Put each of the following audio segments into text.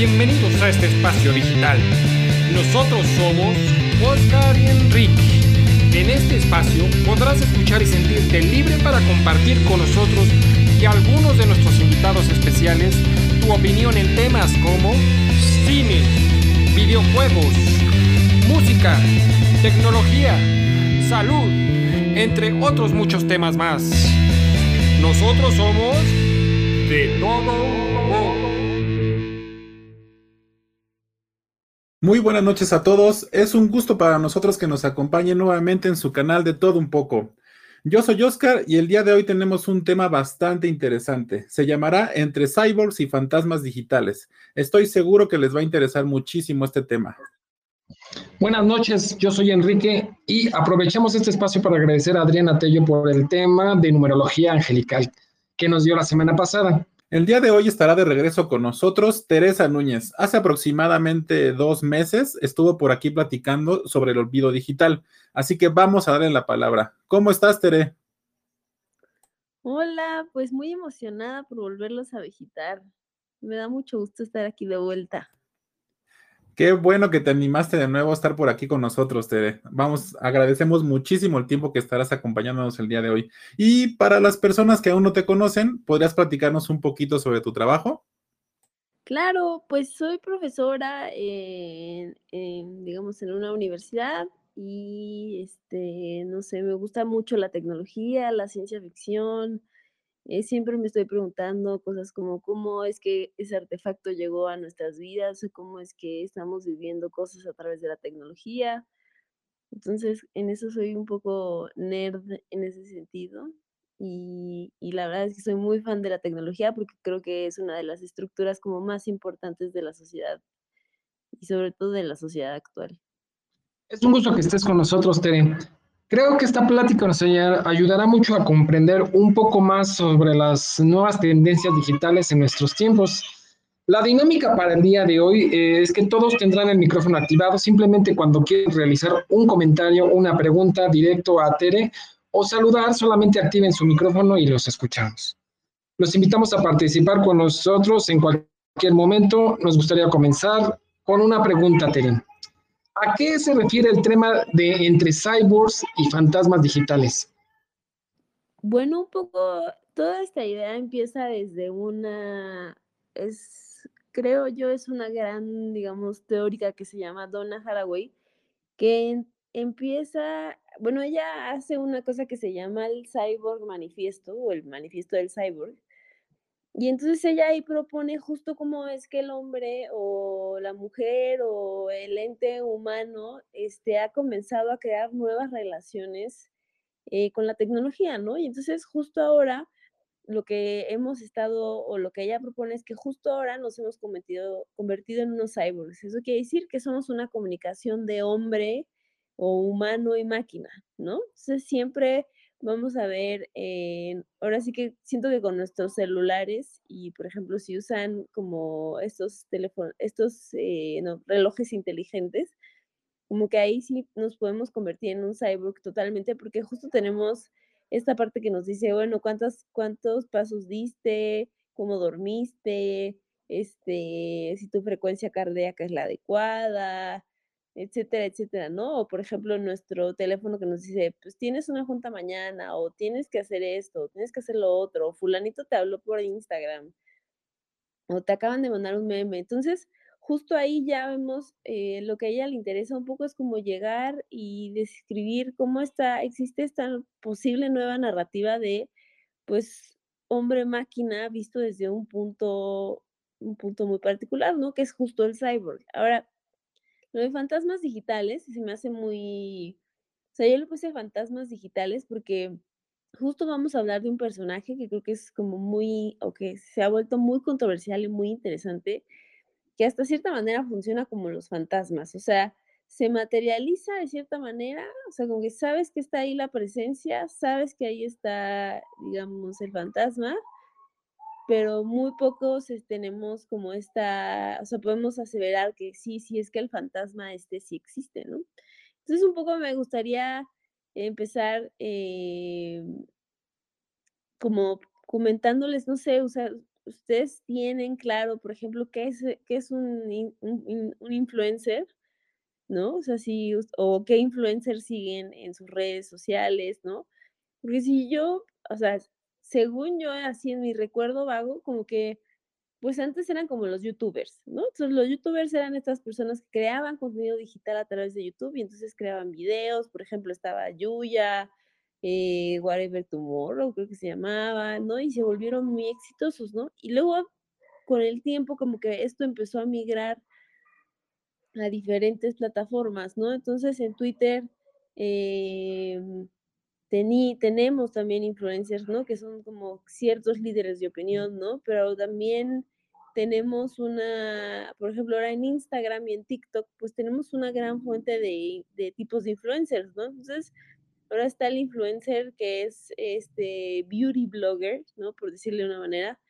bienvenidos a este espacio digital. Nosotros somos Oscar y Enrique. En este espacio podrás escuchar y sentirte libre para compartir con nosotros y algunos de nuestros invitados especiales tu opinión en temas como cine, videojuegos, música, tecnología, salud, entre otros muchos temas más. Nosotros somos de todo Muy buenas noches a todos. Es un gusto para nosotros que nos acompañen nuevamente en su canal de Todo un poco. Yo soy Oscar y el día de hoy tenemos un tema bastante interesante. Se llamará Entre cyborgs y fantasmas digitales. Estoy seguro que les va a interesar muchísimo este tema. Buenas noches, yo soy Enrique y aprovechamos este espacio para agradecer a Adriana Tello por el tema de numerología angelical que nos dio la semana pasada. El día de hoy estará de regreso con nosotros Teresa Núñez. Hace aproximadamente dos meses estuvo por aquí platicando sobre el olvido digital, así que vamos a darle la palabra. ¿Cómo estás, Tere? Hola, pues muy emocionada por volverlos a visitar. Me da mucho gusto estar aquí de vuelta. Qué bueno que te animaste de nuevo a estar por aquí con nosotros, Tere. Vamos, agradecemos muchísimo el tiempo que estarás acompañándonos el día de hoy. Y para las personas que aún no te conocen, ¿podrías platicarnos un poquito sobre tu trabajo? Claro, pues soy profesora en, digamos, en una universidad y, este, no sé, me gusta mucho la tecnología, la ciencia ficción, eh, siempre me estoy preguntando cosas como cómo es que ese artefacto llegó a nuestras vidas, cómo es que estamos viviendo cosas a través de la tecnología. Entonces, en eso soy un poco nerd en ese sentido. Y, y, la verdad es que soy muy fan de la tecnología porque creo que es una de las estructuras como más importantes de la sociedad y sobre todo de la sociedad actual. Es un gusto que estés con nosotros, Tere. Creo que esta plática nos ayudará mucho a comprender un poco más sobre las nuevas tendencias digitales en nuestros tiempos. La dinámica para el día de hoy eh, es que todos tendrán el micrófono activado simplemente cuando quieran realizar un comentario, una pregunta directo a Tere o saludar, solamente activen su micrófono y los escuchamos. Los invitamos a participar con nosotros en cualquier momento. Nos gustaría comenzar con una pregunta, Tere. ¿A qué se refiere el tema de entre cyborgs y fantasmas digitales? Bueno, un poco, toda esta idea empieza desde una, es, creo yo, es una gran, digamos, teórica que se llama Donna Haraway, que empieza, bueno, ella hace una cosa que se llama el Cyborg Manifiesto o el Manifiesto del Cyborg, y entonces ella ahí propone justo cómo es que el hombre o la mujer o el ente humano este, ha comenzado a crear nuevas relaciones eh, con la tecnología, ¿no? Y entonces justo ahora lo que hemos estado o lo que ella propone es que justo ahora nos hemos convertido, en unos cyborgs. Eso quiere decir que somos una comunicación de hombre o humano y máquina, ¿no? Entonces siempre vamos a ver, eh, ahora sí que siento que con nuestros celulares y, por ejemplo, si usan como estos teléfonos, estos eh, relojes inteligentes, como que ahí sí nos podemos convertir en un cyborg totalmente, porque justo tenemos esta parte que nos dice, bueno, cuántos, cuántos pasos diste, cómo dormiste, este, si tu frecuencia cardíaca es la adecuada, etcétera, etcétera, ¿no? O por ejemplo, nuestro teléfono que nos dice, pues tienes una junta mañana, o tienes que hacer esto, o tienes que hacer lo otro, o fulanito te habló por Instagram, o te acaban de mandar un meme. Entonces, justo ahí ya vemos eh, lo que a ella le interesa un poco es como llegar y describir cómo está, existe esta posible nueva narrativa de, pues, hombre-máquina visto desde un punto, un punto muy particular, ¿no? Que es justo el cyborg. Ahora, lo de fantasmas digitales se me hace muy, o sea, yo le puse fantasmas digitales porque justo vamos a hablar de un personaje que creo que es como muy, o que se ha vuelto muy controversial y muy interesante, que hasta cierta manera funciona como los fantasmas, o sea, se materializa de cierta manera, o sea, como que sabes que está ahí la presencia, sabes que ahí está, digamos, el fantasma, pero muy pocos tenemos como esta, o sea, podemos aseverar que sí, sí es que el fantasma este sí existe, ¿no? Entonces, un poco me gustaría empezar em, como comentándoles, no sé, o sea, ustedes tienen claro, por ejemplo, qué es, qué es un, un, influencer, ¿no? O sea, si, o qué influencer siguen en sus redes sociales, ¿no? Porque si yo, o sea, según yo, así en mi recuerdo vago, como que, pues antes eran como los youtubers, ¿no? Entonces los youtubers eran estas personas que creaban contenido digital a través de YouTube y entonces creaban videos, por ejemplo, estaba Yuya, eh, Whatever Tomorrow, creo que se llamaba, ¿no? Y se volvieron muy exitosos, ¿no? Y luego, con el tiempo, como que esto empezó a migrar a diferentes plataformas, ¿no? Entonces, en Twitter em, tenemos también influencers, ¿no? Que son como ciertos líderes de opinión, ¿no? Pero también tenemos una, por ejemplo, ahora en Instagram y en TikTok, pues tenemos una gran fuente de, de tipos de influencers, ¿no? Entonces, Ahora está el influencer que es este beauty blogger, ¿no? Por decirle de una manera,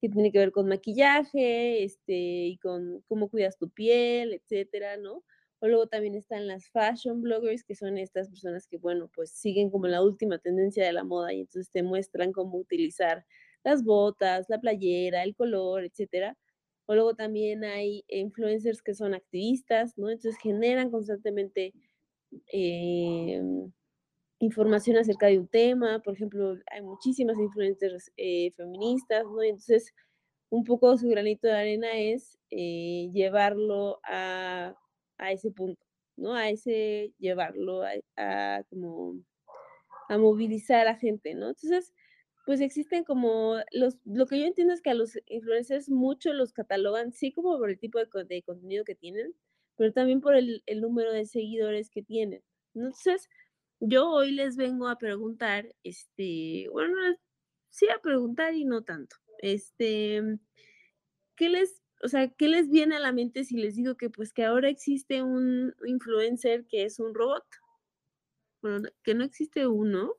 que tiene que ver con maquillaje, este, y con cómo cuidas tu piel, etcétera, ¿no? O luego también están las fashion bloggers, que son estas personas que, bueno, pues siguen como la última tendencia de la moda y entonces te muestran cómo utilizar las botas, la playera, el color, etcétera. O luego también hay influencers que son activistas, ¿no? Entonces generan constantemente eh, información acerca de un tema, por ejemplo, hay muchísimas influencers eh, feministas, ¿no? Entonces, un poco su granito de arena es eh, llevarlo a, a, ese punto, ¿no? A ese, llevarlo a, como, a movilizar a gente, ¿no? Entonces, pues existen como, los, lo que yo entiendo es que a los influencers mucho los catalogan, sí como por el tipo de, contenido que tienen, pero también por el, número de seguidores que tienen. Entonces, yo hoy les vengo a preguntar, este, bueno, sí a preguntar y no tanto. Este, ¿qué les, o sea, qué les viene a la mente si les digo que pues que ahora existe un influencer que es un robot? Bueno, que no existe uno,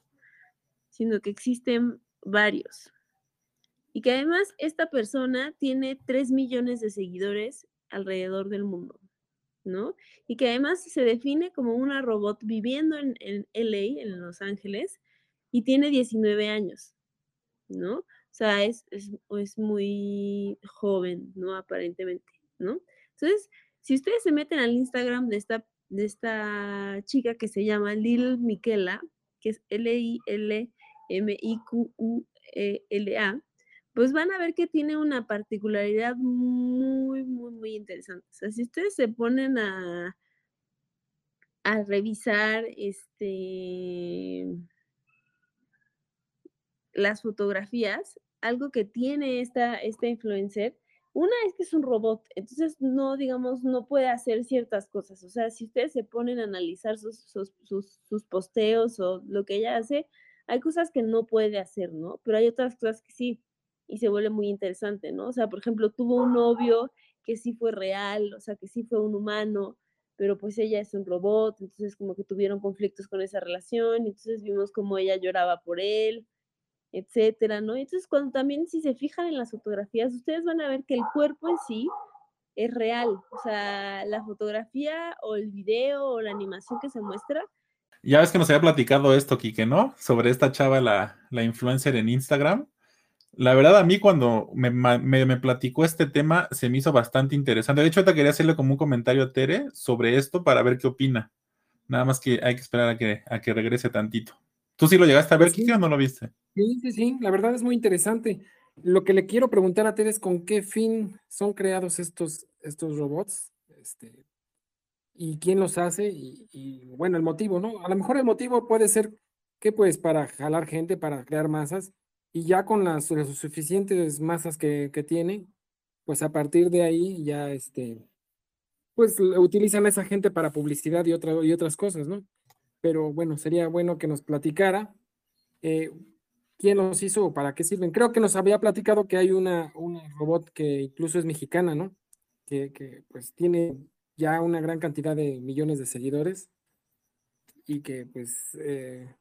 sino que existen varios. Y que además esta persona tiene 3 millones de seguidores alrededor del mundo. ¿no? Y que además se define como una robot viviendo en, en LA, en Los Ángeles, y tiene 19 años, ¿no? O sea, es, es, es, muy joven, ¿no? Aparentemente, ¿no? Entonces, si ustedes se meten al Instagram de esta, de esta chica que se llama Lil Miquela, que es L-I-L-M-I-Q-U-E-L-A, pues van a ver que tiene una particularidad muy, muy, muy interesante. O sea, si ustedes se ponen a, a revisar este, las fotografías, algo que tiene esta, esta influencer, una es que es un robot, entonces no, digamos, no puede hacer ciertas cosas. O sea, si ustedes se ponen a analizar sus, sus, sus, sus posteos o lo que ella hace, hay cosas que no puede hacer, ¿no? Pero hay otras cosas que sí y se vuelve muy interesante, ¿no? O sea, por ejemplo, tuvo un novio que sí fue real, o sea, que sí fue un humano, pero pues ella es un robot, entonces como que tuvieron conflictos con esa relación, entonces vimos como ella lloraba por él, etcétera, ¿no? Entonces, cuando también si se fijan en las fotografías, ustedes van a ver que el cuerpo en sí es real, o sea, la fotografía o el video o la animación que se muestra. Ya ves que nos había platicado esto, Kike, ¿no? Sobre esta chava, la, la influencer en Instagram la verdad, a mí cuando me, platicó este tema se me hizo bastante interesante. De hecho, ahorita quería hacerle como un comentario a Tere sobre esto para ver qué opina. Nada más que hay que esperar a que, a que regrese tantito. ¿Tú sí lo llegaste a ver, sí. o no lo viste? Sí, sí, sí, la verdad es muy interesante. Lo que le quiero preguntar a Tere es con qué fin son creados estos, estos robots, este, y quién los hace, y, y bueno, el motivo, ¿no? A lo mejor el motivo puede ser que pues para jalar gente, para crear masas, y ya con las, suficientes masas que, que tiene, pues a partir de ahí ya este, pues utilizan a esa gente para publicidad y, otra, y otras cosas, ¿no? Pero bueno, sería bueno que nos platicara eh, quién los hizo o para qué sirven. Creo que nos había platicado que hay una, una robot que incluso es mexicana, ¿no? Que, que pues tiene ya una gran cantidad de millones de seguidores y que pues eh,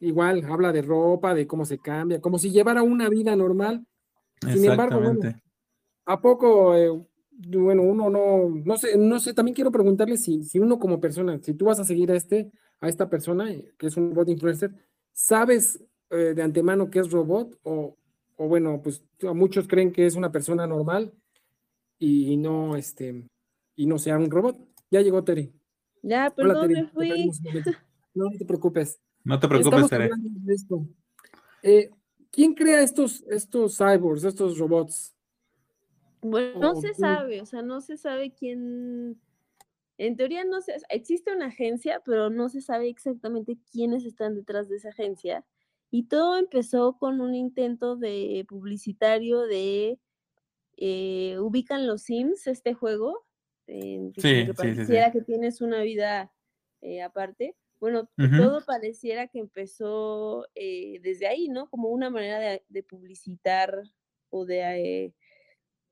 igual habla de ropa, de cómo se cambia, como si llevara una vida normal. Sin embargo, ¿a poco, eh, bueno, uno no, no sé, no sé, también quiero preguntarle si, si uno como persona, si tú vas a seguir a este, a esta persona, eh, que es un robot influencer, ¿sabes eh, de antemano que es robot o, o bueno, pues muchos creen que es una persona normal y no, este, y no sea un robot. Ya llegó Terry. Ya, perdón, me fui. No, te preocupes. No te preocupes, Terry. Eh, ¿Quién crea estos, estos cyborgs, estos robots? Bueno, no se sabe, o sea, no se sabe quién. En teoría no se, existe una agencia, pero no se sabe exactamente quiénes están detrás de esa agencia. Y todo empezó con un intento de publicitario de eh, ubican los Sims, este juego, que, pareciera que tienes una vida eh, aparte. Bueno, todo pareciera que empezó eh, desde ahí, ¿no? Como una manera de, publicitar o de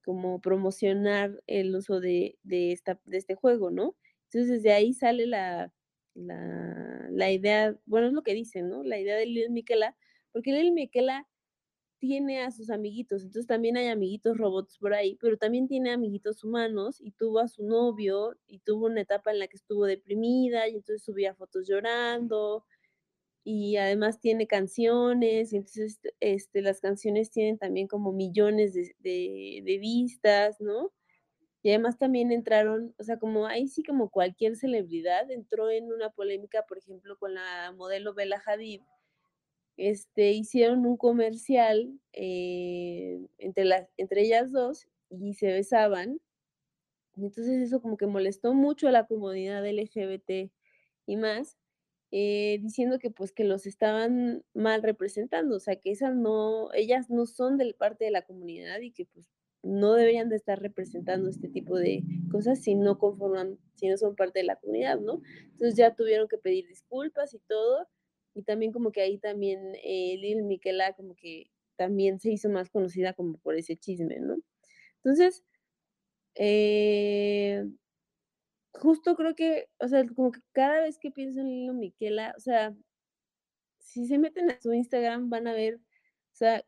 como promocionar el uso de, esta, de este juego, ¿no? Entonces desde ahí sale la, la, idea, bueno, es lo que dicen, ¿no? La idea de Lil Miquela, porque Lil Miquela tiene a sus amiguitos, entonces también hay amiguitos robots por ahí, pero también tiene amiguitos humanos y tuvo a su novio y tuvo una etapa en la que estuvo deprimida y entonces subía fotos llorando y además tiene canciones y entonces este, las canciones tienen también como millones de, de vistas, ¿no? Y además también entraron, o sea, como ahí sí como cualquier celebridad entró en una polémica, por ejemplo, con la modelo Bella Hadid, este, hicieron un comercial eh, entre, las, entre ellas dos y se besaban. Y entonces eso como que molestó mucho a la comunidad LGBT y más, eh, diciendo que pues que los estaban mal representando, o sea, que esas no, ellas no son de parte de la comunidad y que pues no deberían de estar representando este tipo de cosas si no conforman, si no son parte de la comunidad, ¿no? Entonces ya tuvieron que pedir disculpas y todo, y también como que ahí también eh, Lil Miquela como que también se hizo más conocida como por ese chisme, ¿no? Entonces, eh, justo creo que, o sea, como que cada vez que pienso en Lil Miquela, o sea, si se meten a su Instagram van a ver, o sea,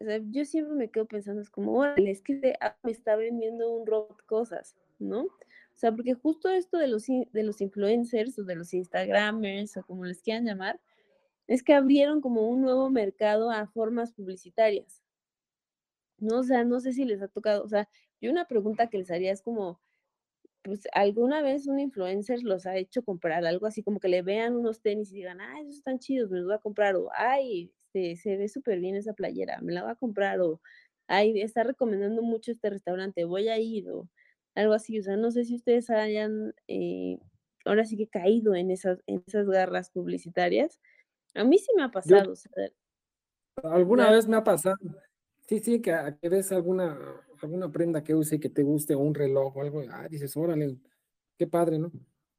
o sea yo siempre me quedo pensando, es como, órale, es que me está vendiendo un robot cosas, ¿no? O sea, porque justo esto de los, de los influencers o de los Instagramers o como les quieran llamar, es que abrieron como un nuevo mercado a formas publicitarias. No, o sea, no sé si les ha tocado, o sea, yo una pregunta que les haría es como, pues alguna vez un influencer los ha hecho comprar algo así como que le vean unos tenis y digan, ay, esos están chidos, me los voy a comprar, o ay, se, se ve súper bien esa playera, me la voy a comprar, o ay, está recomendando mucho este restaurante, voy a ir, o algo así. O sea, no sé si ustedes hayan eh, ahora sí que caído en esas, en esas garras publicitarias. A mí sí me ha pasado. alguna vez me ha pasado. Sí, sí, que, que, ves alguna, alguna prenda que use que te guste o un reloj o algo, ah, dices, órale, qué padre, ¿no?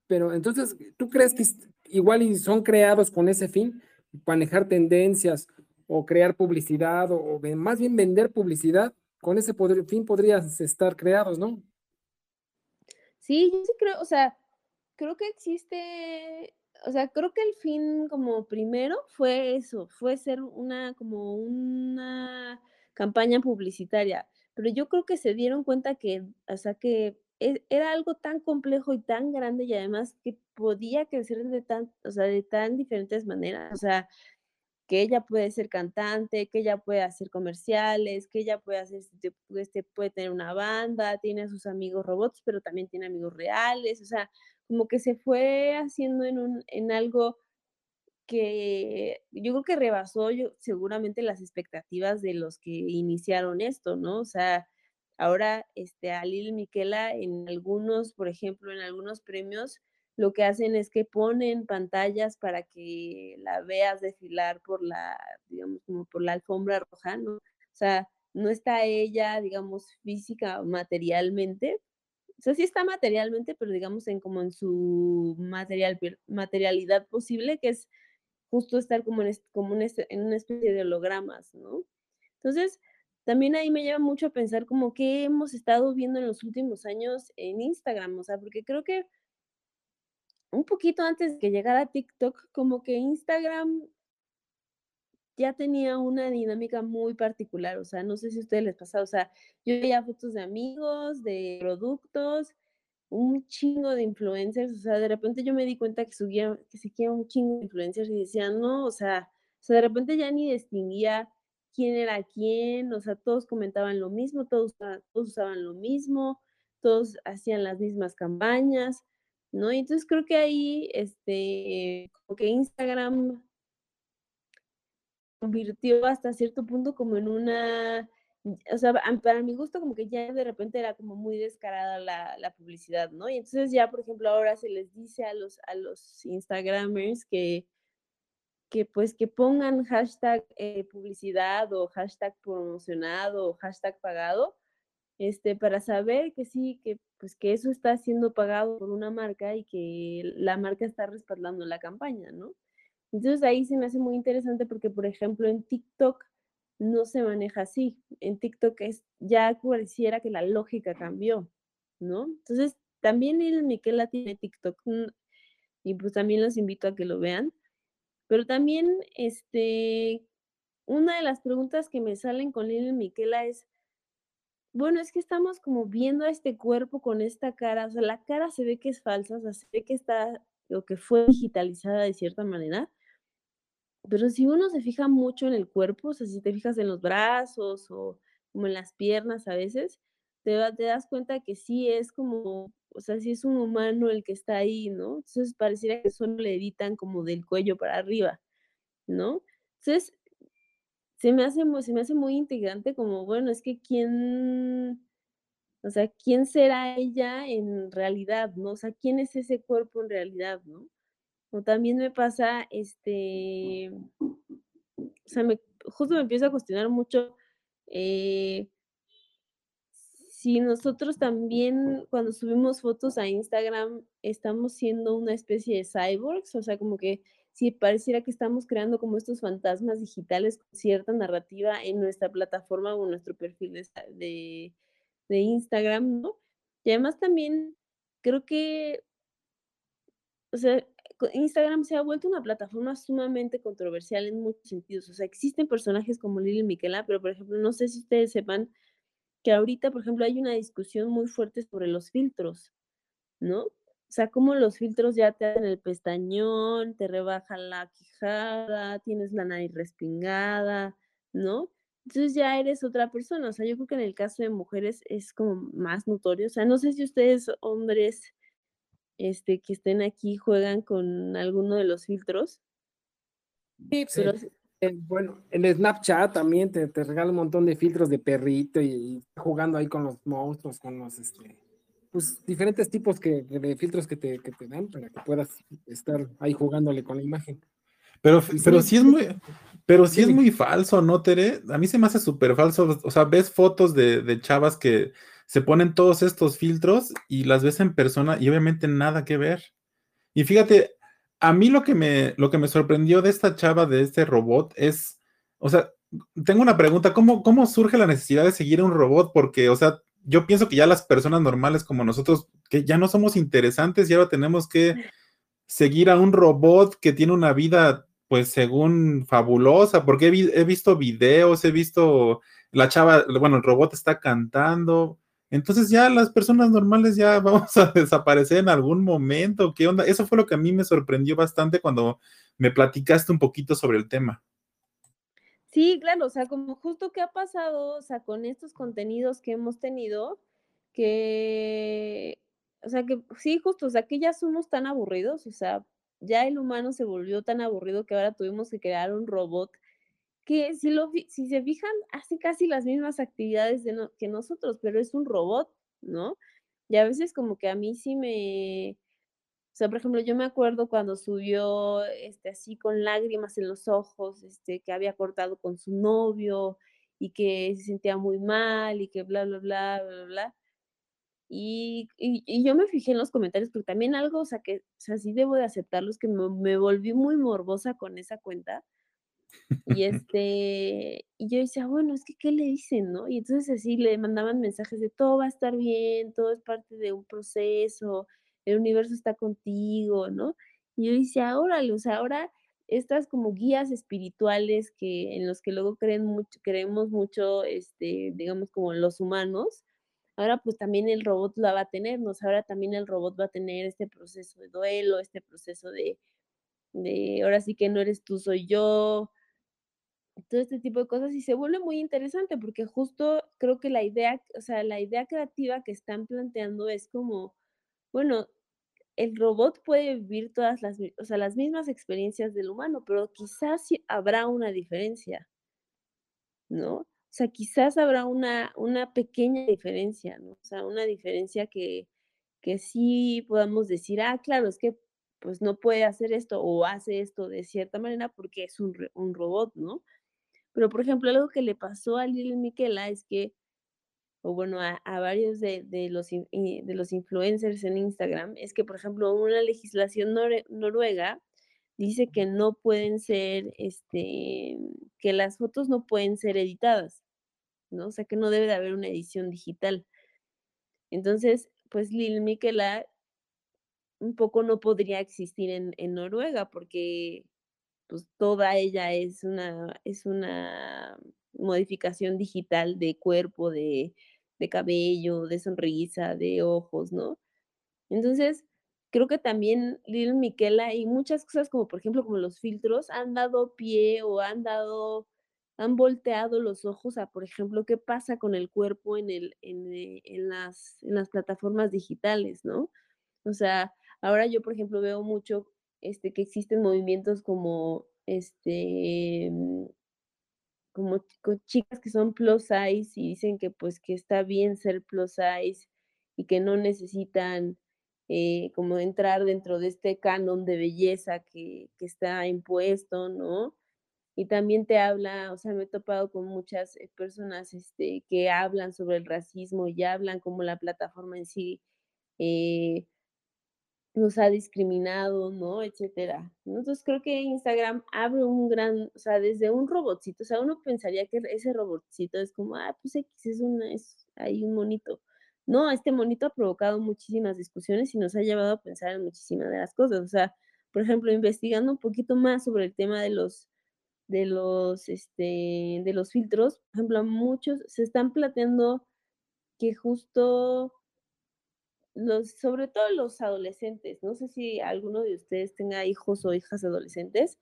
Pero entonces, ¿tú crees que igual son creados con ese fin? Manejar tendencias o crear publicidad o más bien vender publicidad, con ese fin podrías estar creados, ¿no? Sí, yo sí creo, o sea, creo que existe, o sea, creo que el fin como primero fue eso, fue ser una como una campaña publicitaria, pero yo creo que se dieron cuenta que, o sea, que e, era algo tan complejo y tan grande y además que podía crecer de tan, o sea, de tan diferentes maneras, o sea, que ella puede ser cantante, que ella puede hacer comerciales, que ella puede hacer, este, este, puede tener una banda, tiene a sus amigos robots, pero también tiene amigos reales, o sea, como que se fue haciendo en, un, en algo que yo creo que rebasó yo, seguramente las expectativas de los que iniciaron esto, ¿no? O sea, ahora este, a Lil Miquela en algunos, por ejemplo, en algunos premios, lo que hacen es que ponen pantallas para que la veas desfilar por la, digamos, como por la alfombra roja, ¿no? O sea, no está ella, digamos, física o materialmente, o sea, sí está materialmente, pero digamos en como en su material, materialidad posible, que es justo estar como en, como en una especie de hologramas, ¿no? Entonces, también ahí me lleva mucho a pensar como qué hemos estado viendo en los últimos años en Instagram, o sea, porque creo que un poquito antes de que llegara TikTok, como que Instagram ya tenía una dinámica muy particular, o sea, no sé si a ustedes les pasa, o sea, yo veía fotos de amigos, de productos, un chingo de influencers, o sea, de repente yo me di cuenta que subía, que seguía un chingo de influencers y decían, no, o sea, sea, de repente ya ni distinguía quién era quién, o sea, todos comentaban lo mismo, todos, todos usaban lo mismo, todos hacían las mismas campañas, ¿no? Entonces creo que ahí, este, como que Instagram convirtió hasta cierto punto como en una, o sea, para mi gusto como que ya de repente era como muy descarada la, la, publicidad, ¿no? Y entonces ya, por ejemplo, ahora se les dice a los, a los Instagramers que, que pues que pongan hashtag eh, publicidad o hashtag promocionado o hashtag pagado, este, para saber que sí, que pues que eso está siendo pagado por una marca y que la marca está respaldando la campaña, ¿no? Entonces ahí se me hace muy interesante porque, por ejemplo, en TikTok no se maneja así. En TikTok es, ya pareciera que la lógica cambió, ¿no? Entonces, también el Miquela tiene TikTok mm, y pues también los invito a que lo vean. Pero también, este, una de las preguntas que me salen con Lil Miquela es, bueno, es que estamos como viendo a este cuerpo con esta cara, o sea, la cara se ve que es falsa, o sea, se ve que está, o que fue digitalizada de cierta manera, pero si uno se fija mucho en el cuerpo, o sea, si te fijas en los brazos o como en las piernas a veces, te, te das cuenta que sí es como, o sea, sí es un humano el que está ahí, ¿no? Entonces pareciera que solo le editan como del cuello para arriba, ¿no? Entonces, se me hace, se me hace muy integrante como, bueno, es que quién, o sea, ¿quién será ella en realidad, no? O sea, ¿quién es ese cuerpo en realidad, no? O también me pasa, este, o sea, justo me empiezo a cuestionar mucho eh, si nosotros también cuando subimos fotos a Instagram estamos siendo una especie de cyborgs, o sea, como que si pareciera que estamos creando como estos fantasmas digitales con cierta narrativa en nuestra plataforma o nuestro perfil de, de Instagram, ¿no? Y además también creo que, o sea, Instagram se ha vuelto una plataforma sumamente controversial en muchos sentidos. O sea, existen personajes como Lili Miquela, pero por ejemplo, no sé si ustedes sepan que ahorita, por ejemplo, hay una discusión muy fuerte sobre los filtros, ¿no? O sea, como los filtros ya te hacen el pestañón, te rebajan la quijada, tienes la nariz respingada, ¿no? Entonces ya eres otra persona. O sea, yo creo que en el caso de mujeres es como más notorio. O sea, no sé si ustedes, hombres, este, que estén aquí juegan con alguno de los filtros. Sí, pues, bueno, el Snapchat también te, te, regala un montón de filtros de perrito y, jugando ahí con los monstruos, con los este, pues diferentes tipos que, de filtros que te, que te dan para que puedas estar ahí jugándole con la imagen. Pero, pero sí es muy, pero sí es muy falso, ¿no, Tere? A mí se me hace súper falso. O sea, ves fotos de, de chavas que se ponen todos estos filtros y las ves en persona y obviamente nada que ver. Y fíjate, a mí lo que me, lo que me sorprendió de esta chava, de este robot, es, o sea, tengo una pregunta, ¿cómo, ¿cómo surge la necesidad de seguir a un robot? Porque, o sea, yo pienso que ya las personas normales como nosotros, que ya no somos interesantes y ahora tenemos que seguir a un robot que tiene una vida, pues, según fabulosa, porque he, he visto videos, he visto la chava, bueno, el robot está cantando, entonces ya las personas normales ya vamos a desaparecer en algún momento. ¿Qué onda? Eso fue lo que a mí me sorprendió bastante cuando me platicaste un poquito sobre el tema. Sí, claro, o sea, como justo que ha pasado, o sea, con estos contenidos que hemos tenido, que, o sea, que sí, justo, o sea, que ya somos tan aburridos, o sea, ya el humano se volvió tan aburrido que ahora tuvimos que crear un robot que si, lo, si se fijan, hace casi las mismas actividades que nosotros, pero es un robot, ¿no? Y a veces como que a mí sí me... O sea, por ejemplo, yo me acuerdo cuando subió este, así con lágrimas en los ojos, este, que había cortado con su novio y que se sentía muy mal y que bla, bla, bla, bla, bla. Y, y, yo me fijé en los comentarios, pero también algo, o sea, que, o sea, sí debo de aceptarlos, que me, me volví muy morbosa con esa cuenta, y este, y yo decía, bueno, es que, ¿qué le dicen, no? Y entonces así le mandaban mensajes de todo va a estar bien, todo es parte de un proceso, el universo está contigo, ¿no? Y yo decía, órale, o sea, ahora estas como guías espirituales que en los que luego creen mucho, creemos mucho, este, digamos, como los humanos, ahora pues también el robot la va a tener, ¿no? ahora también el robot va a tener este proceso de duelo, este proceso de, de ahora sí que no eres tú, soy yo, todo este tipo de cosas y se vuelve muy interesante porque justo creo que la idea, o sea, la idea creativa que están planteando es como, bueno, el robot puede vivir todas las, o sea, las mismas experiencias del humano, pero quizás habrá una diferencia, ¿no? O sea, quizás habrá una, una pequeña diferencia, ¿no? O sea, una diferencia que, que sí podamos decir, ah, claro, es que pues no puede hacer esto o hace esto de cierta manera porque es un, un robot, ¿no? Pero, por ejemplo, algo que le pasó a Lil Miquela es que, o bueno, a, varios de, los, de los influencers en Instagram, es que, por ejemplo, una legislación noruega dice que no pueden ser, este, que las fotos no pueden ser editadas, ¿no? O sea, que no debe de haber una edición digital. Entonces, pues Lil Miquela un poco no podría existir en Noruega porque pues toda ella es una, es una modificación digital de cuerpo, de, de cabello, de sonrisa, de ojos, ¿no? Entonces, creo que también Lil Miquela y muchas cosas como por ejemplo como los filtros han dado pie o han dado, han volteado los ojos a, por ejemplo, qué pasa con el cuerpo en, el, en, eh, en, las, en las plataformas digitales, ¿no? O sea, ahora yo, por ejemplo, veo mucho este, que existen movimientos como, este, mm, como chicas que son plus size y dicen que pues que está bien ser plus size y que no necesitan eh, como entrar dentro de este canon de belleza que, que, está impuesto, ¿no? Y también te habla, o sea, me he topado con muchas eh, personas este, que hablan sobre el racismo y hablan como la plataforma en sí eh, nos ha discriminado, ¿no? Etcétera. Entonces creo que Instagram abre un gran, o sea, desde un robotcito, o sea, uno pensaría que ese robotcito es como, ah, pues X es, una, es ahí un monito. No, este monito ha provocado muchísimas discusiones y nos ha llevado a pensar en muchísimas de las cosas. O sea, por ejemplo, investigando un poquito más sobre el tema de los, de los, este, de los filtros, por ejemplo, muchos se están planteando que justo sobre todo los adolescentes, no sé si alguno de ustedes tenga hijos o hijas adolescentes,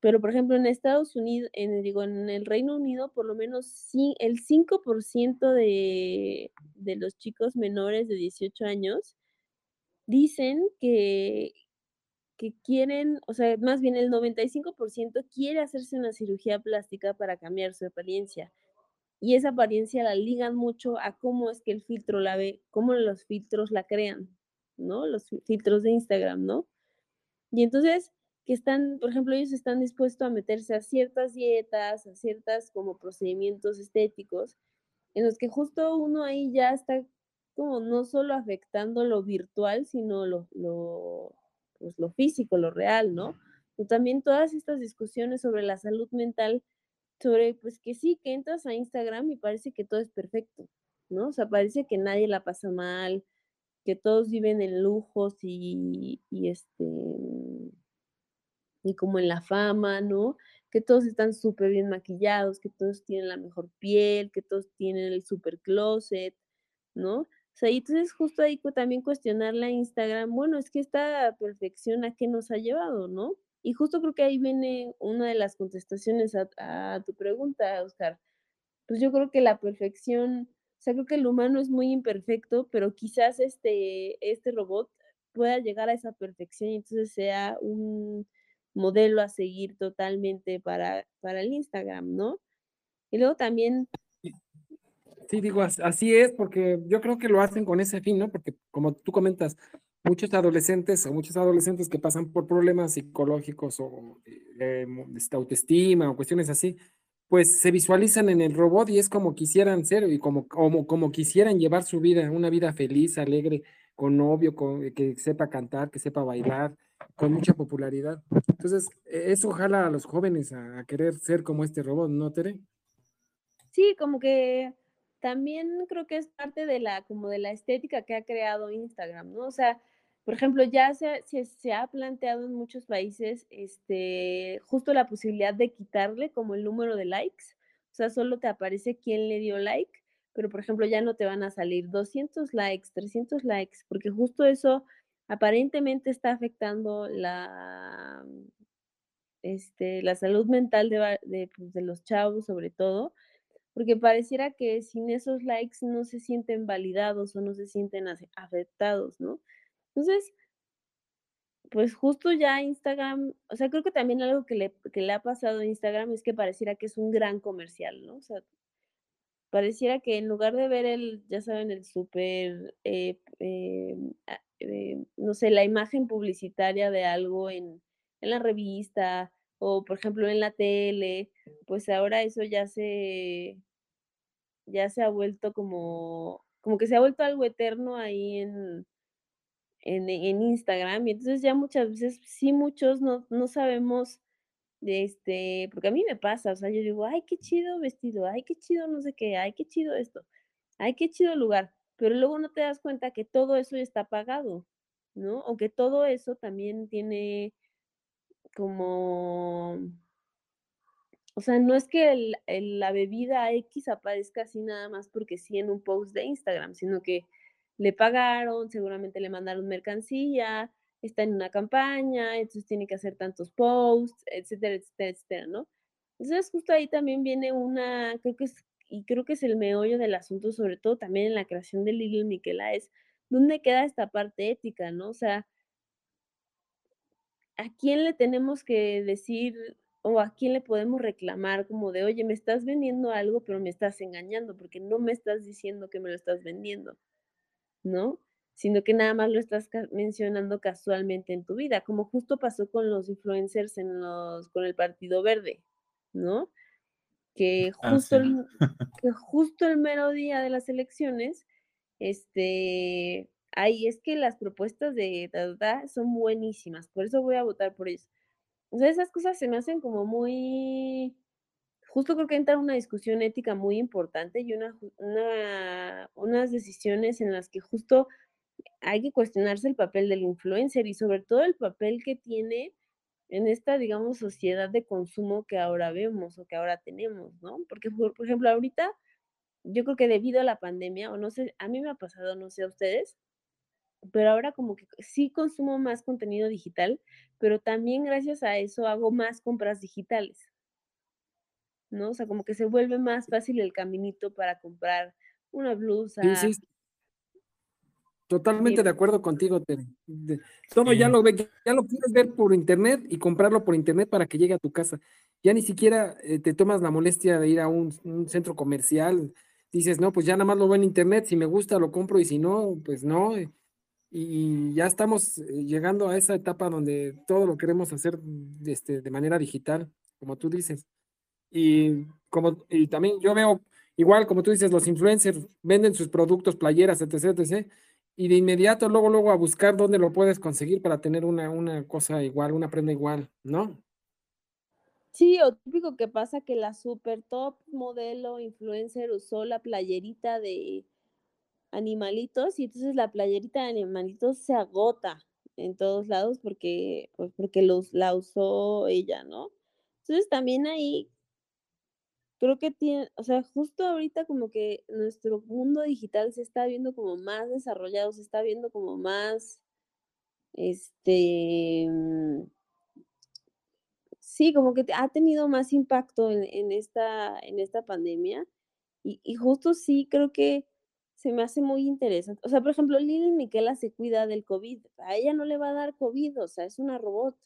pero por ejemplo en Estados Unidos, en, digo, en el Reino Unido, por lo menos el 5% de, de los chicos menores de 18 años dicen que, que quieren, o sea, más bien el 95% quiere hacerse una cirugía plástica para cambiar su apariencia y esa apariencia la ligan mucho a cómo es que el filtro la ve, cómo los filtros la crean, ¿no? Los filtros de Instagram, ¿no? Y entonces, que están, por ejemplo, ellos están dispuestos a meterse a ciertas dietas, a ciertas como procedimientos estéticos, en los que justo uno ahí ya está como no solo afectando lo virtual, sino lo, lo, pues lo físico, lo real, ¿no? Y también todas estas discusiones sobre la salud mental sobre, pues que sí, que entras a Instagram y parece que todo es perfecto, ¿no? O sea, parece que nadie la pasa mal, que todos viven en lujos y, y este, y como en la fama, ¿no? Que todos están súper bien maquillados, que todos tienen la mejor piel, que todos tienen el super closet, ¿no? O sea, y entonces justo ahí también cuestionar la Instagram, bueno, es que esta perfección a qué nos ha llevado, ¿no? Y justo creo que ahí viene una de las contestaciones a, tu pregunta, Oscar. Pues yo creo que la perfección, o sea, creo que el humano es muy imperfecto, pero quizás este, este robot pueda llegar a esa perfección y entonces sea un modelo a seguir totalmente para, para el Instagram, ¿no? Y luego también... Sí, digo, así es, porque yo creo que lo hacen con ese fin, ¿no? Porque como tú comentas, muchos adolescentes o muchos adolescentes que pasan por problemas psicológicos o de, autoestima o cuestiones así, pues se visualizan en el robot y es como quisieran ser y como, como, como quisieran llevar su vida, una vida feliz, alegre, con novio, con, que sepa cantar, que sepa bailar, con mucha popularidad. Entonces, e, eso jala a los jóvenes a, a querer ser como este robot, ¿no, Tere? Sí, como que también creo que es parte de la, como de la estética que ha creado Instagram, ¿no? O sea, por ejemplo, ya se, se, ha planteado en muchos países este, justo la posibilidad de quitarle como el número de likes, o sea, solo te aparece quién le dio like, pero por ejemplo ya no te van a salir 200 likes, 300 likes, porque justo eso aparentemente está afectando la, este, la salud mental de, pues, de los chavos sobre todo, porque pareciera que sin esos likes no se sienten validados o no se sienten afectados, ¿no? Entonces, pues justo ya Instagram, o sea, creo que también algo que le, que le ha pasado a Instagram es que pareciera que es un gran comercial, ¿no? O sea, pareciera que en lugar de ver el, ya saben, el súper, eh, eh, eh, no sé, la imagen publicitaria de algo en, en la revista o, por ejemplo, en la tele, pues ahora eso ya se, ya se ha vuelto como, como que se ha vuelto algo eterno ahí en, en, Instagram. Y entonces ya muchas veces, sí, muchos no, no sabemos de este, porque a mí me pasa, o sea, yo digo, ay, qué chido vestido, ay, qué chido no sé qué, ay, qué chido esto, ay, qué chido lugar, pero luego no te das cuenta que todo eso ya está pagado, ¿no? O que todo eso también tiene como, o sea, no es que la bebida X aparezca así nada más porque sí en un post de Instagram, sino que le pagaron, seguramente le mandaron mercancía, está en una campaña, entonces tiene que hacer tantos posts, etcétera, etcétera, etcétera, ¿no? Entonces justo ahí también viene una, creo que es, y creo que es el meollo del asunto, sobre todo también en la creación de Lili Miquela, es dónde queda esta parte ética, ¿no? O sea, ¿a quién le tenemos que decir o a quién le podemos reclamar como de, oye, me estás vendiendo algo, pero me estás engañando porque no me estás diciendo que me lo estás vendiendo, ¿no? Sino que nada más lo estás mencionando casualmente en tu vida, como justo pasó con los influencers en los, con el Partido Verde, ¿no? Que Ah, justo, sí. el, que justo el mero día de las elecciones, este, ay, es que las propuestas de Tata son buenísimas, por eso voy a votar por eso. O sea, esas cosas se me hacen como muy, justo creo que entra una discusión ética muy importante y una, una, unas decisiones en las que justo hay que cuestionarse el papel del influencer y sobre todo el papel que tiene en esta, digamos, sociedad de consumo que ahora vemos o que ahora tenemos, ¿no? Porque, por, por ejemplo, ahorita, yo creo que debido a la pandemia, o no sé, a mí me ha pasado, no sé a ustedes, pero ahora como que sí consumo más contenido digital, pero también gracias a eso hago más compras digitales, ¿no? O sea, como que se vuelve más fácil el caminito para comprar una blusa. sí, Sí, totalmente de acuerdo contigo, Tere. Todo Sí. ya lo ve, ya lo quieres ver por internet y comprarlo por internet para que llegue a tu casa. Ya ni siquiera eh, te tomas la molestia de ir a un, un centro comercial. Dices, no, pues ya nada más lo veo en internet, si me gusta lo compro y si no, pues no. eh, Y ya estamos eh, llegando a esa etapa donde todo lo queremos hacer este, de manera digital, como tú dices. Y como y también yo veo, igual como tú dices, los influencers venden sus productos, playeras, etc, etc. Y de inmediato, luego, luego a buscar dónde lo puedes conseguir para tener una, una cosa igual, una prenda igual, ¿no? Sí, o típico que pasa que la super top modelo influencer usó la playerita de animalitos y entonces la playerita de animalitos se agota en todos lados porque, pues porque los, la usó ella, ¿no? Entonces también ahí creo que tiene, o sea, justo ahorita como que nuestro mundo digital se está viendo como más desarrollado, se está viendo como más, este, mm, sí, como que ha tenido más impacto en, en esta, en esta pandemia y, y justo sí creo que se me hace muy interesante. O sea, por ejemplo, Lili Miquela se cuida del COVID, a ella no le va a dar COVID, o sea, es una robot,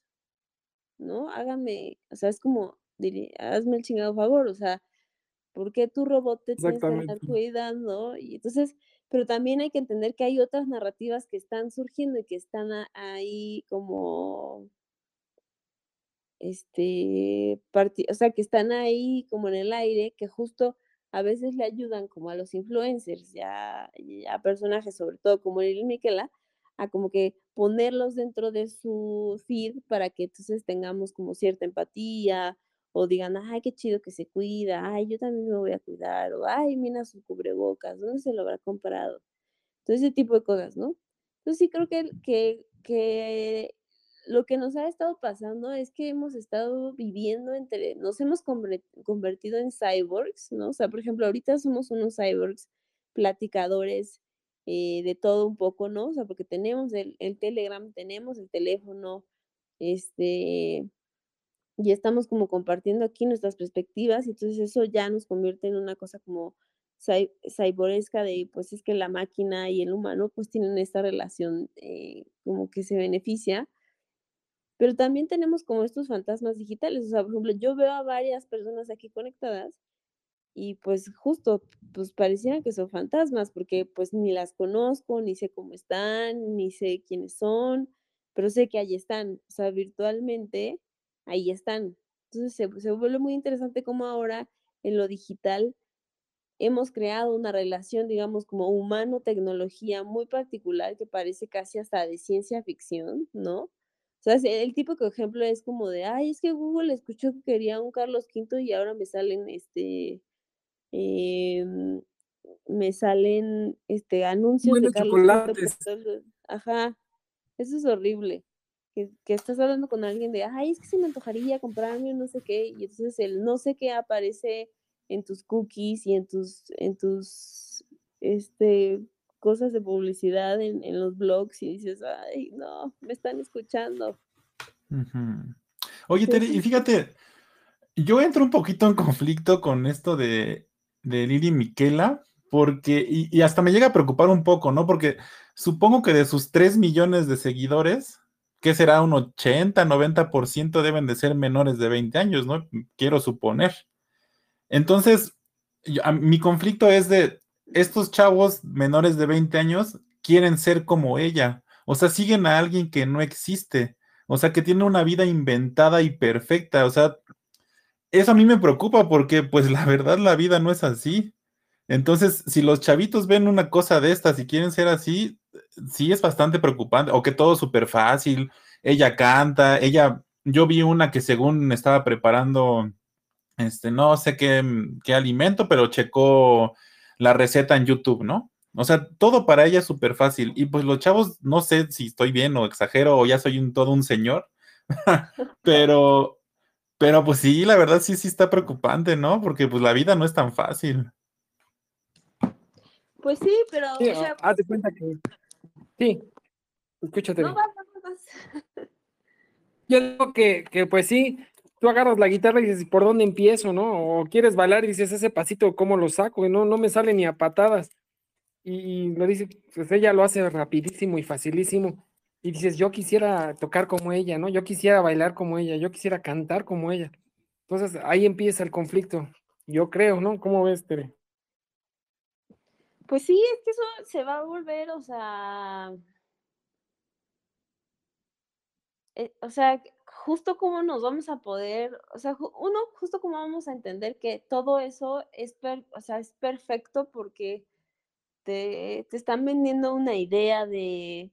¿no? Hágame, o sea, es como, diría, hazme el chingado favor, o sea, ¿por qué tu robot te tienes que Exactamente. cuidando? Y entonces, pero también hay que entender que hay otras narrativas que están surgiendo y que están ahí como este, o sea, que están ahí como en el aire, que justo a veces le ayudan como a los influencers, ya y a personajes, sobre todo como Lili Miquela, a como que ponerlos dentro de su feed para que entonces tengamos como cierta empatía o digan, ay, qué chido que se cuida, ay, yo también me voy a cuidar, o ay, mira su cubrebocas, ¿dónde se lo habrá comprado? Todo ese tipo de cosas, ¿no? Entonces sí creo que, que, que lo que nos ha estado pasando es que hemos estado viviendo entre, nos hemos conver- convertido en cyborgs, ¿no? O sea, por ejemplo, ahorita somos unos cyborgs platicadores eh, de todo un poco, ¿no? O sea, porque tenemos el, el Telegram, tenemos el teléfono, este, y estamos como compartiendo aquí nuestras perspectivas, y entonces eso ya nos convierte en una cosa como cyboresca de, pues es que la máquina y el humano pues tienen esta relación eh, como que se beneficia, pero también tenemos como estos fantasmas digitales, o sea, por ejemplo, yo veo a varias personas aquí conectadas y pues justo, pues parecieran que son fantasmas, porque pues ni las conozco, ni sé cómo están, ni sé quiénes son, pero sé que ahí están, o sea, virtualmente, ahí están. Entonces se, se vuelve muy interesante como ahora en lo digital hemos creado una relación, digamos, como humano-tecnología muy particular que parece casi hasta de ciencia ficción, ¿no? O sea, el típico ejemplo es como de, ay, es que Google escuchó que quería un Carlos V y ahora me salen, este, em, me salen, este, anuncios de Carlos V. Ajá, eso es horrible. Que, que, estás hablando con alguien de, ay, es que se me antojaría comprarme no sé qué, y entonces el no sé qué aparece en tus cookies y en tus, en tus, este, cosas de publicidad en, en los blogs y dices, ay, no, me están escuchando. Oye, Tere, y fíjate, yo entro un poquito en conflicto con esto de, de Lili Miquela, porque, y, y, hasta me llega a preocupar un poco, ¿no? Porque supongo que de sus 3 millones de seguidores, que será un 80, 90% deben de ser menores de 20 años, ¿no? Quiero suponer. Entonces, mi conflicto es de estos chavos menores de 20 años quieren ser como ella. O sea, siguen a alguien que no existe. O sea, que tiene una vida inventada y perfecta. O sea, eso a mí me preocupa porque pues la verdad la vida no es así. Entonces, si los chavitos ven una cosa de estas y quieren ser así, sí es bastante preocupante. O que todo es súper fácil. Ella canta, ella, yo vi una que según estaba preparando este, no sé qué, qué alimento, pero checó la receta en YouTube, ¿no? O sea, todo para ella es súper fácil. Y pues los chavos, no sé si estoy bien o exagero o ya soy un, todo un señor, pero, pero pues sí, la verdad sí, sí está preocupante, ¿no? Porque pues la vida no es tan fácil. Pues sí, pero... Sí, hazte cuenta que... Sí, escúchate. No, Yo digo que, que pues sí, tú agarras la guitarra y dices, ¿por dónde empiezo, no? O quieres bailar y dices, ese pasito, ¿cómo lo saco? Y no, no me sale ni a patadas. Y lo dice, pues ella lo hace rapidísimo y facilísimo. Y dices, yo quisiera tocar como ella, ¿no? Yo quisiera bailar como ella, yo quisiera cantar como ella. Entonces ahí empieza el conflicto, yo creo, ¿no? ¿Cómo ves, Tere? Pues sí, es que eso se va a volver, o sea, eh, o sea, justo cómo nos vamos a poder, o sea, uno, justo cómo vamos a entender que todo eso es, o sea, es perfecto porque te, te, están vendiendo una idea de,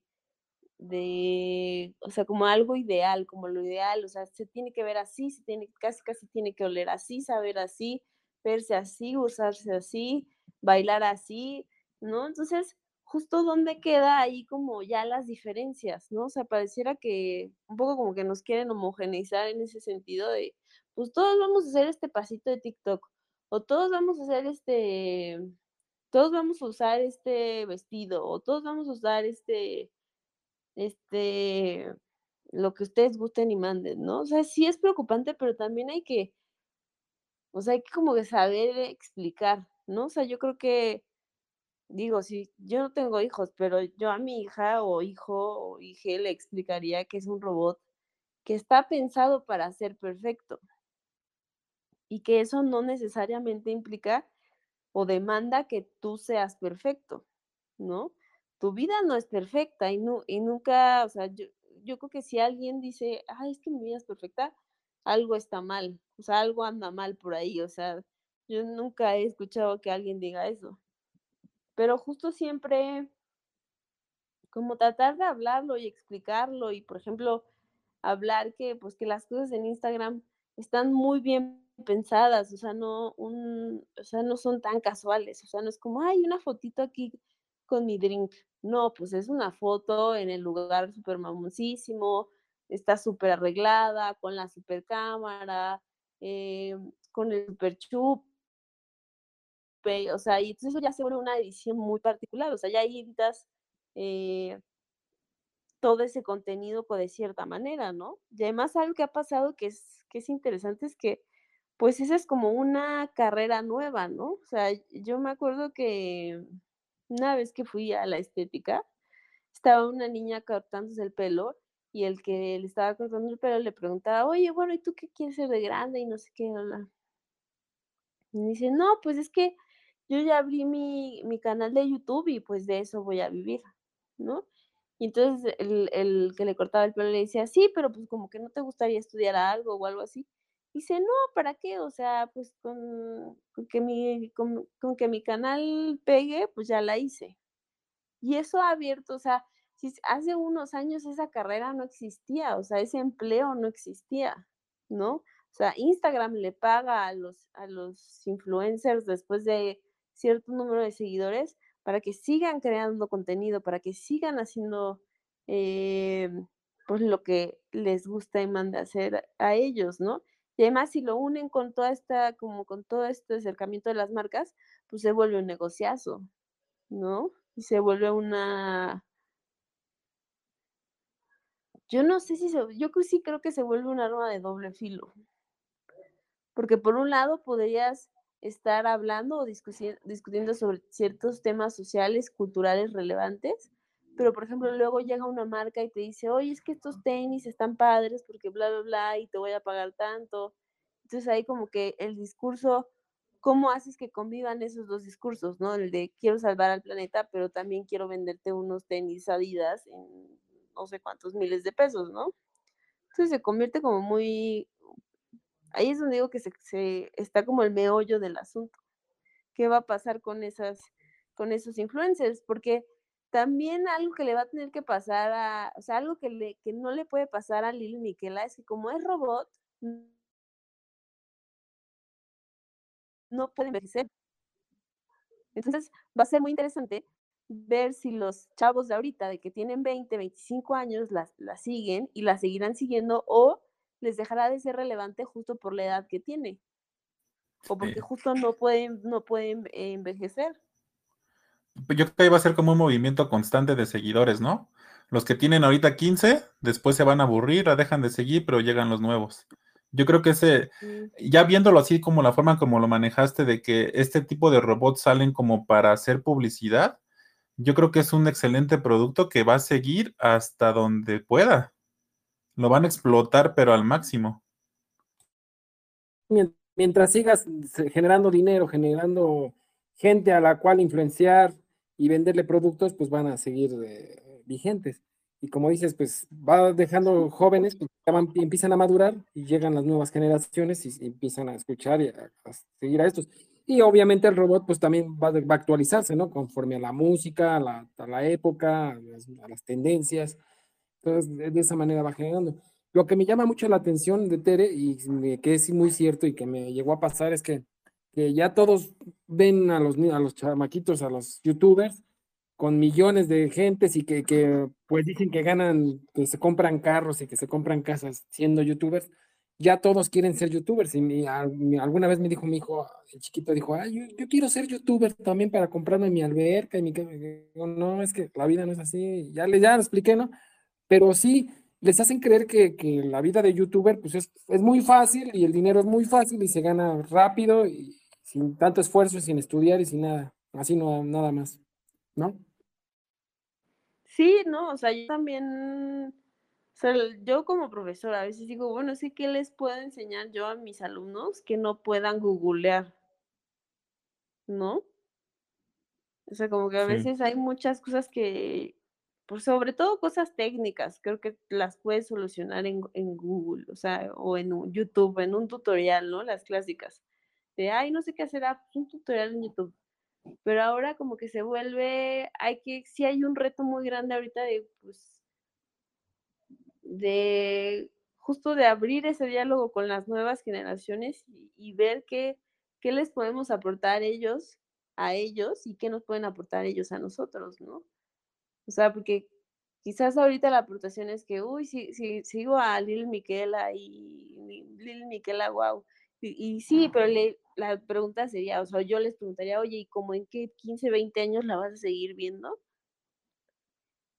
de, o sea, como algo ideal, como lo ideal, o sea, se tiene que ver así, se tiene, casi, casi tiene que oler así, saber así, verse así, usarse así, bailar así, ¿no? Entonces, justo dónde queda ahí como ya las diferencias, ¿no? O sea, pareciera que un poco como que nos quieren homogeneizar en ese sentido de, pues todos vamos a hacer este pasito de TikTok, o todos vamos a hacer este, todos vamos a usar este vestido, o todos vamos a usar este, este, lo que ustedes gusten y manden, ¿no? O sea, sí es preocupante, pero también hay que, o sea, hay que como que saber explicar, ¿no? O sea, yo creo que digo, si yo no tengo hijos, pero yo a mi hija o hijo o hija le explicaría que es un robot que está pensado para ser perfecto y que eso no necesariamente implica o demanda que tú seas perfecto, ¿no? Tu vida no es perfecta y, no, y nunca, o sea, yo, yo creo que si alguien dice, ay, es que mi vida es perfecta, algo está mal, o sea, algo anda mal por ahí, o sea, yo nunca he escuchado que alguien diga eso pero justo siempre como tratar de hablarlo y explicarlo y, por ejemplo, hablar que, pues, que las cosas en Instagram están muy bien pensadas, o sea, no, un, o sea, no son tan casuales, o sea, no es como, hay una fotito aquí con mi drink. No, pues es una foto en el lugar súper mamoncísimo, está súper arreglada, con la super cámara, eh, con el super chup, o sea, y entonces eso ya se vuelve una edición muy particular, o sea, ya ahí editas, eh, todo ese contenido de cierta manera, ¿no? Y además algo que ha pasado que es, que es interesante es que, pues esa es como una carrera nueva, ¿no? O sea, yo me acuerdo que una vez que fui a la estética, estaba una niña cortándose el pelo y el que le estaba cortando el pelo le preguntaba, oye, bueno, ¿y tú qué quieres ser de grande? Y no sé qué, Y dice, no, pues es que yo ya abrí mi, mi canal de YouTube y pues de eso voy a vivir, ¿no? Y entonces el, el, que le cortaba el pelo le decía, sí, pero pues como que no te gustaría estudiar algo o algo así. Dice, no, ¿para qué? O sea, pues con, con que, mi, con, con, que mi canal pegue, pues ya la hice. Y eso ha abierto, o sea, si hace unos años esa carrera no existía, o sea, ese empleo no existía, ¿no? O sea, Instagram le paga a los, a los influencers después de cierto número de seguidores para que sigan creando contenido, para que sigan haciendo eh, pues lo que les gusta y manda hacer a ellos, ¿no? Y además, si lo unen con toda esta, como con todo este acercamiento de las marcas, pues se vuelve un negociazo, ¿no? Y se vuelve una. Yo no sé si se. Yo sí creo que se vuelve un arma de doble filo. Porque por un lado podrías estar hablando o discutiendo sobre ciertos temas sociales, culturales relevantes, pero por ejemplo luego llega una marca y te dice, oye, es que estos tenis están padres porque bla, bla, bla, y te voy a pagar tanto. Entonces ahí como que el discurso, ¿cómo haces que convivan esos dos discursos, no? El de quiero salvar al planeta, pero también quiero venderte unos tenis Adidas en no sé cuántos miles de pesos, ¿no? Entonces se convierte como muy ahí es donde digo que se, está como el meollo del asunto. ¿Qué va a pasar con esas, con esos influencers? Porque también algo que le va a tener que pasar a, o sea, algo que, le, que no le puede pasar a Lil Miquela es que como es robot, no puede envejecer. Entonces, va a ser muy interesante ver si los chavos de ahorita, de que tienen 20, 25 años, la, la siguen y la seguirán siguiendo o les dejará de ser relevante justo por la edad que tiene. O porque justo no pueden, no pueden envejecer. Pues yo creo que va a ser como un movimiento constante de seguidores, ¿no? Los que tienen ahorita 15, después se van a aburrir, la dejan de seguir, pero llegan los nuevos. Yo creo que ese, ya viéndolo así como la forma como lo manejaste, de que este tipo de robots salen como para hacer publicidad, yo creo que es un excelente producto que va a seguir hasta donde pueda lo van a explotar, pero al máximo. Mientras sigas generando dinero, generando gente a la cual influenciar y venderle productos, pues van a seguir eh, vigentes. Y como dices, pues va dejando jóvenes, pues empiezan a madurar y llegan las nuevas generaciones y, empiezan a escuchar y a, seguir a estos. Y obviamente el robot pues también va, a actualizarse, ¿no? Conforme a la música, a la, época, a las tendencias. Entonces, de esa manera va generando. Lo que me llama mucho la atención de Tere, y que es muy cierto y que me llegó a pasar, es que, que ya todos ven a los, a los chamaquitos, a los youtubers, con millones de gentes y que, que, pues dicen que ganan, que se compran carros y que se compran casas siendo youtubers, ya todos quieren ser youtubers. Y alguna vez me dijo mi hijo, el chiquito dijo, ah, yo, yo, quiero ser youtuber también para comprarme mi alberca y mi... No, es que la vida no es así. Ya le ya lo expliqué, ¿no? Pero sí les hacen creer que, la vida de youtuber pues es, muy fácil y el dinero es muy fácil y se gana rápido y sin tanto esfuerzo, sin estudiar y sin nada, así no, nada más, ¿no? Sí, no, o sea, yo también, o sea, yo como profesora a veces digo, bueno, sí que les puedo enseñar yo a mis alumnos que no puedan googlear, ¿no? O sea, como que a veces hay muchas cosas que, por sobre todo cosas técnicas, creo que las puedes solucionar en, Google, o sea, o en YouTube, en un tutorial, ¿no? Las clásicas. De, ay, no sé qué hacer, ah, pues un tutorial en YouTube. Pero ahora como que se vuelve, hay que, sí hay un reto muy grande ahorita de, pues, de justo de abrir ese diálogo con las nuevas generaciones y, y ver qué, qué les podemos aportar ellos a ellos y qué nos pueden aportar ellos a nosotros, ¿no? O sea, porque quizás ahorita la aportación es que, uy, si, si sigo a Lil Miquela y Lil Miquela, wow. Y, sí, pero la pregunta sería, o sea, yo les preguntaría, oye, ¿y cómo en qué 15, 20 años la vas a seguir viendo?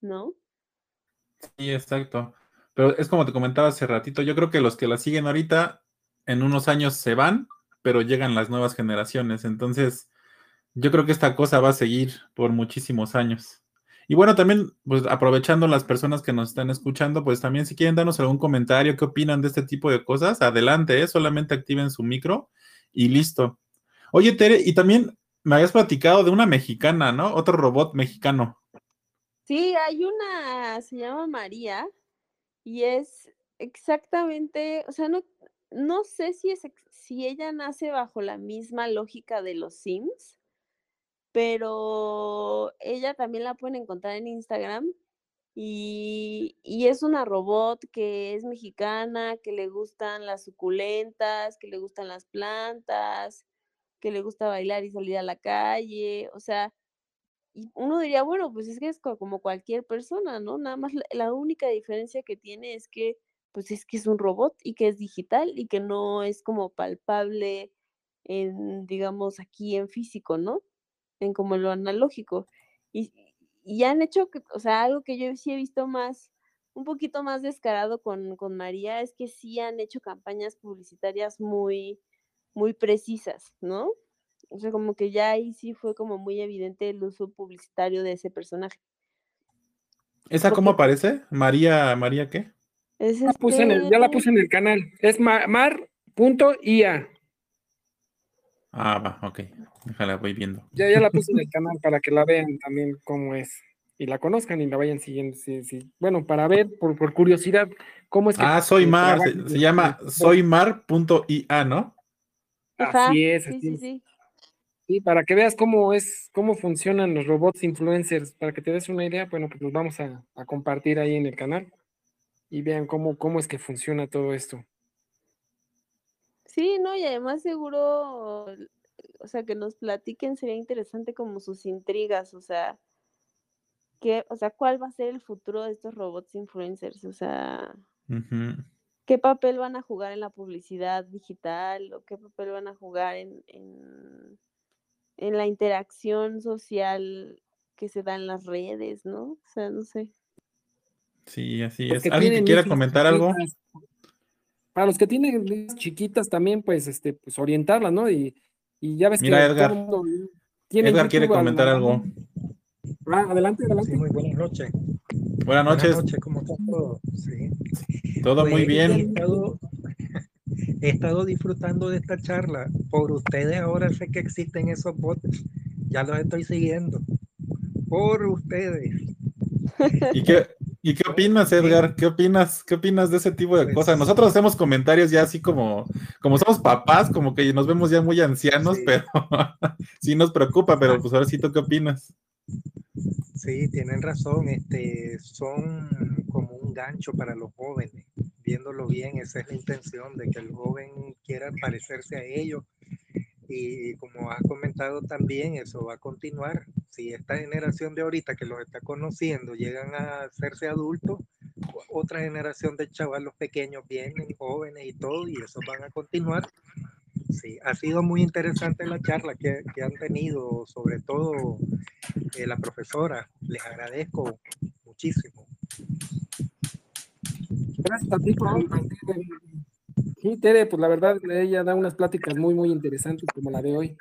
¿No? Sí, exacto. Pero es como te comentaba hace ratito, yo creo que los que la siguen ahorita, en unos años se van, pero llegan las nuevas generaciones. Entonces, yo creo que esta cosa va a seguir por muchísimos años. Y bueno, también, pues aprovechando las personas que nos están escuchando, pues también si quieren darnos algún comentario, qué opinan de este tipo de cosas, adelante, ¿eh? solamente activen su micro y listo. Oye, Tere, y también me habías platicado de una mexicana, ¿no? Otro robot mexicano. Sí, hay una, se llama María, y es exactamente, o sea, no, no sé si, es, si ella nace bajo la misma lógica de los Sims, pero ella también la pueden encontrar en Instagram y, y, es una robot que es mexicana, que le gustan las suculentas, que le gustan las plantas, que le gusta bailar y salir a la calle, o sea, y uno diría, bueno, pues es que es como cualquier persona, ¿no? Nada más la, la única diferencia que tiene es que, pues es que es un robot y que es digital y que no es como palpable en, digamos, aquí en físico, ¿no? En como lo analógico. Y, y han hecho, o sea, algo que yo sí he visto más, un poquito más descarado con, con María, es que sí han hecho campañas publicitarias muy, muy precisas, ¿no? O sea, como que ya ahí sí fue como muy evidente el uso publicitario de ese personaje. ¿Esa cómo aparece? María, ¿María qué? Es la puse en el, ya la este puse en el canal. Es mar.ia. Ah, va, ok. Déjala, voy viendo. Ya, ya la puse en el canal para que la vean también cómo es. Y la conozcan y la vayan siguiendo. Sí, sí. Bueno, para ver, por, por curiosidad, cómo es que. Ah, soy Mar, se, llama soymar.ia, ¿no? Así es, así sí, sí, sí. para que veas cómo es, cómo funcionan los robots influencers, para que te des una idea, bueno, pues los vamos a, a compartir ahí en el canal y vean cómo, cómo es que funciona todo esto. Sí, no, y además seguro, o sea, que nos platiquen sería interesante como sus intrigas, o sea, qué, o sea, cuál va a ser el futuro de estos robots influencers, o sea, qué papel van a jugar en la publicidad digital o qué papel van a jugar en, en, en la interacción social que se da en las redes, ¿no? O sea, no sé. Sí, así es. ¿Alguien que quiera comentar algo? Para los que tienen chiquitas también, pues, este, pues orientarlas, ¿no? Y, y ya ves Mira, que Edgar, tiene Edgar quiere comentar algo. Ah, adelante, adelante. Sí, muy buenas noches. Buenas noches. Buenas noches, ¿cómo está todo? Sí. Todo muy pues, bien. He estado, he estado, disfrutando de esta charla. Por ustedes ahora sé que existen esos bots. Ya los estoy siguiendo. Por ustedes. ¿Y qué, ¿Y qué opinas, Edgar? ¿Qué opinas? ¿Qué opinas de ese tipo de cosas? Pues Nosotros hacemos comentarios ya así como, como somos papás, como que nos vemos ya muy ancianos, pero sí nos preocupa, pero pues ahora sí, ¿tú qué opinas? Sí, tienen razón, este, son como un gancho para los jóvenes. Viéndolo bien, esa es la intención de que el joven quiera parecerse a ellos y como has comentado también, eso va a continuar. Si esta generación de ahorita que los está conociendo llegan a hacerse adultos, otra generación de chavalos pequeños vienen, jóvenes y todo, y eso van a continuar. Sí, ha sido muy interesante la charla que, que han tenido, sobre todo eh, la profesora. Les agradezco muchísimo. Gracias a Sí, Tere, pues la verdad, ella da unas pláticas muy, muy interesantes como la de hoy.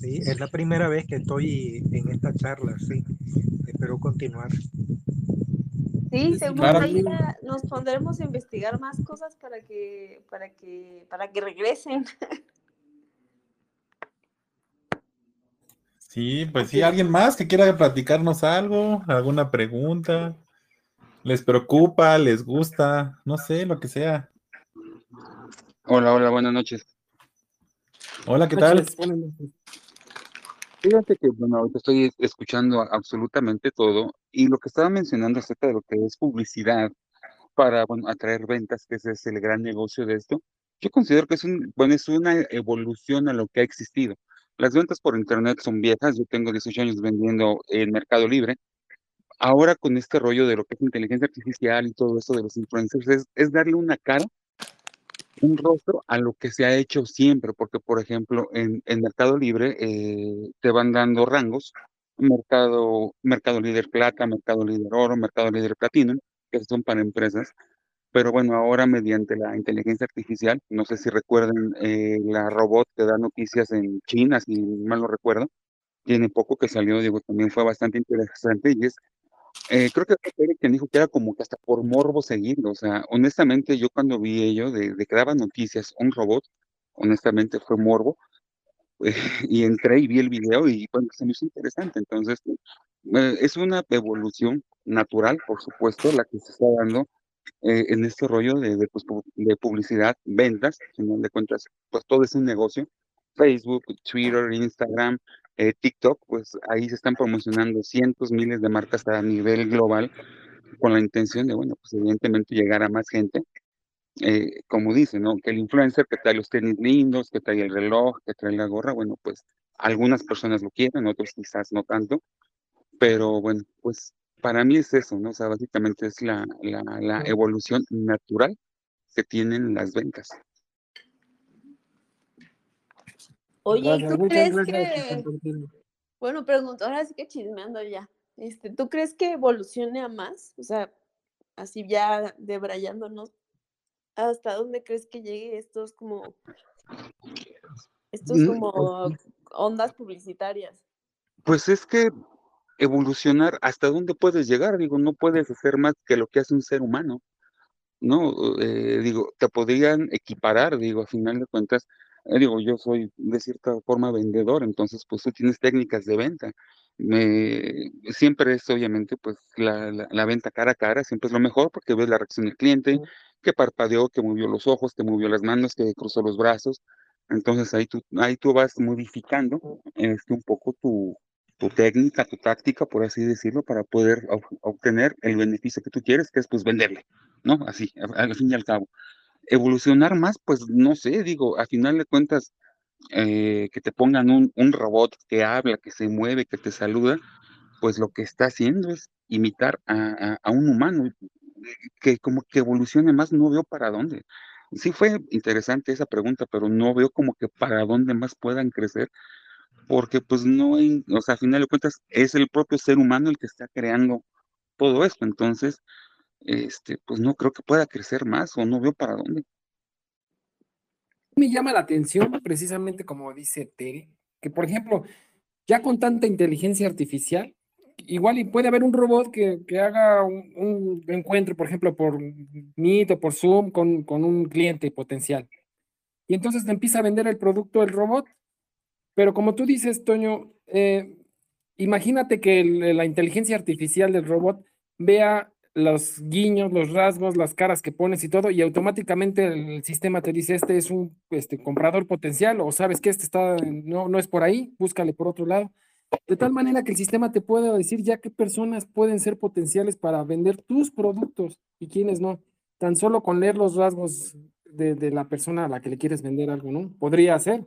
Sí, es la primera vez que estoy en esta charla, sí. Espero continuar. Sí, ahí nos pondremos a investigar más cosas para que, para que, para que regresen. Sí, pues sí, alguien más que quiera platicarnos algo, alguna pregunta, les preocupa, les gusta, no sé, lo que sea. Hola, hola, buenas noches. Hola, ¿qué tal? Fíjate que, bueno, ahorita estoy escuchando absolutamente todo y lo que estaba mencionando acerca de lo que es publicidad para, bueno, atraer ventas, que ese es el gran negocio de esto, yo considero que es un, bueno, es una evolución a lo que ha existido. Las ventas por internet son viejas, yo tengo 18 años vendiendo en Mercado Libre. Ahora con este rollo de lo que es inteligencia artificial y todo esto de los influencers, es, es darle una cara un rostro a lo que se ha hecho siempre, porque por ejemplo en, en Mercado Libre eh, te van dando rangos Mercado, Mercado Líder Plata, Mercado Líder Oro, Mercado Líder Platino, que son para empresas. Pero bueno, ahora mediante la inteligencia artificial, no sé si recuerden eh, la robot que da noticias en China, si mal no recuerdo, tiene poco que salió, digo, también fue bastante interesante y es, eh, creo que fue quien dijo que era como que hasta por morbo seguirlo, o sea, honestamente yo cuando vi ello de, de que daba noticias un robot, honestamente fue morbo, y entré y vi el video y bueno, se me hizo interesante. Entonces, eh, es una evolución natural, por supuesto, la que se está dando eh, en este rollo de, de, pues, de publicidad, ventas, al final de cuentas, pues todo es un negocio. Facebook, Twitter, Instagram, eh, TikTok, pues ahí se están promocionando cientos, miles de marcas a nivel global con la intención de, bueno, pues evidentemente llegar a más gente eh, como dice, ¿no? Que el influencer que trae los tenis lindos, que trae el reloj, que trae la gorra, bueno, pues algunas personas lo quieren, otros quizás no tanto, pero bueno, pues para mí es eso, ¿no? O sea, básicamente es la, la, la evolución natural que tienen las ventas. Oye, ¿tú crees que... Bueno, pregunto, ahora sí que chismeando ya. Este, ¿Tú crees que evolucione a más? O sea, así ya debrayándonos ¿Hasta dónde crees que llegue estos como estos Mm, como ondas publicitarias? Pues es que evolucionar, ¿hasta dónde puedes llegar? Digo, no puedes hacer más que lo que hace un ser humano, ¿no? Eh, digo, te podrían equiparar, digo, a final de cuentas, digo, yo soy de cierta forma vendedor, entonces pues tú tienes técnicas de venta. Me, siempre es obviamente pues la, la, la venta cara a cara, siempre es lo mejor porque ves la reacción del cliente, que parpadeó, que movió los ojos, que movió las manos, que cruzó los brazos. Entonces ahí tú, ahí tú vas modificando este, un poco tu, tu técnica, tu táctica, por así decirlo, para poder obtener el beneficio que tú quieres, que es pues venderle, ¿no? Así, al fin y al cabo. Evolucionar más, pues no sé, digo, a final de cuentas, eh, que te pongan un, un robot que habla, que se mueve, que te saluda, pues lo que está haciendo es imitar a, a, un humano que como que evolucione más, no veo para dónde. Sí fue interesante esa pregunta, pero no veo como que para dónde más puedan crecer, porque pues no hay, o sea, a final de cuentas es el propio ser humano el que está creando todo esto, entonces, este, pues no creo que pueda crecer más o no veo para dónde. Me llama la atención, precisamente como dice Tere, que por ejemplo, ya con tanta inteligencia artificial, igual y puede haber un robot que, que haga un, encuentro, por ejemplo, por Meet o por Zoom con, con, un cliente potencial. Y entonces te empieza a vender el producto el robot. Pero como tú dices, Toño, eh, imagínate que la inteligencia artificial del robot vea los guiños, los rasgos, las caras que pones y todo, y automáticamente el sistema te dice, este es un este, comprador potencial, o sabes que este está, no, no es por ahí, búscale por otro lado. De tal manera que el sistema te pueda decir ya qué personas pueden ser potenciales para vender tus productos y quiénes no. Tan solo con leer los rasgos de, de la persona a la que le quieres vender algo, ¿no? Podría ser.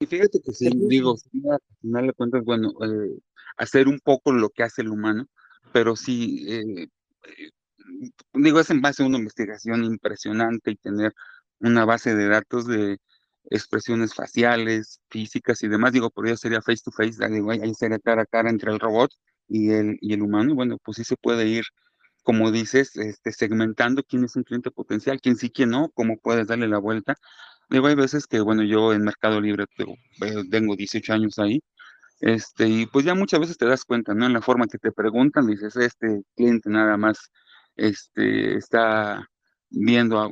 Y fíjate que sí, digo, al final de cuentas, bueno, eh, hacer un poco lo que hace el humano, pero sí, eh, eh, digo, es en base a una investigación impresionante y tener una base de datos de expresiones faciales, físicas y demás, digo, por ello sería face to face, digo, ahí sería cara a cara entre el robot y el, y el humano, bueno, pues sí se puede ir, como dices, este, segmentando quién es un cliente potencial, quién sí, quién no, cómo puedes darle la vuelta. Digo, hay veces que, bueno, yo en Mercado Libre digo, tengo 18 años ahí, este, y pues ya muchas veces te das cuenta, ¿no? En la forma que te preguntan, dices, este cliente nada más, este, está viendo a,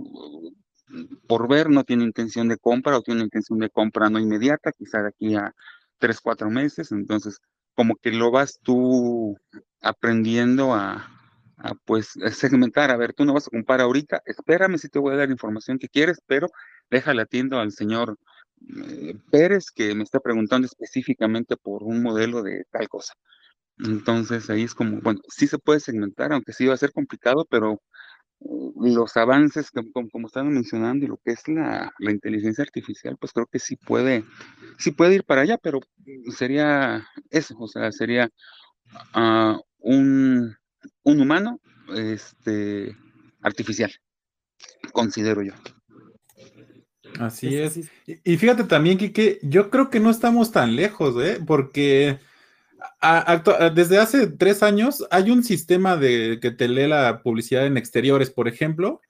por ver, no tiene intención de compra o tiene intención de compra no inmediata, quizá de aquí a tres, cuatro meses, entonces como que lo vas tú aprendiendo a, a pues segmentar, a ver, tú no vas a comprar ahorita, espérame si te voy a dar información que quieres, pero déjale atiendo al señor eh, Pérez que me está preguntando específicamente por un modelo de tal cosa. Entonces ahí es como, bueno, sí se puede segmentar, aunque sí va a ser complicado, pero los avances, como, como estaban mencionando, y lo que es la, la, inteligencia artificial, pues creo que sí puede, sí puede ir para allá, pero sería eso, o sea, sería uh, un, un, humano este, artificial, considero yo. Así es. Y fíjate también, que yo creo que no estamos tan lejos, ¿eh? Porque desde hace tres años hay un sistema de que te lee la publicidad en exteriores, por ejemplo,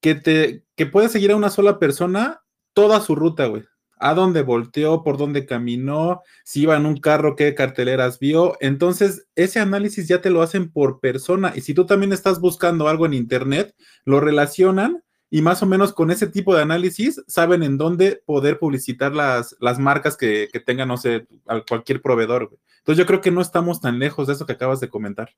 que te que puede seguir a una sola persona toda su ruta, güey. A dónde volteó, por dónde caminó, si iba en un carro, qué carteleras vio. Entonces, ese análisis ya te lo hacen por persona. Y si tú también estás buscando algo en internet, lo relacionan y más o menos con ese tipo de análisis saben en dónde poder publicitar las, las marcas que, que tengan, no sé, cualquier proveedor. Entonces yo creo que no estamos tan lejos de eso que acabas de comentar.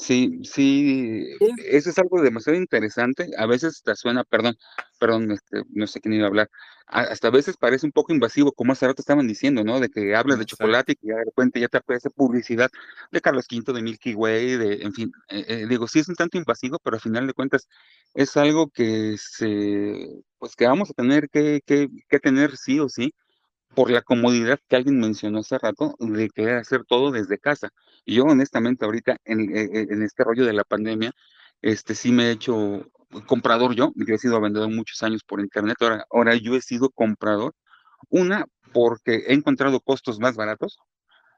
Sí, sí, eso es algo demasiado interesante. A veces te suena, perdón, perdón, este, no sé quién iba a hablar. Hasta a veces parece un poco invasivo, como hace rato estaban diciendo, ¿no? De que hablas de chocolate y que ya de repente ya te aparece publicidad de Carlos V, de Milky Way, de, en fin, eh, eh, digo, sí es un tanto invasivo, pero al final de cuentas es algo que se, pues que vamos a tener que, que, que tener sí o sí por la comodidad que alguien mencionó hace rato de querer hacer todo desde casa. Yo honestamente ahorita en, e, e, en, este rollo de la pandemia, este sí me he hecho comprador yo, yo he sido vendedor muchos años por internet, ahora, ahora yo he sido comprador. Una, porque he encontrado costos más baratos.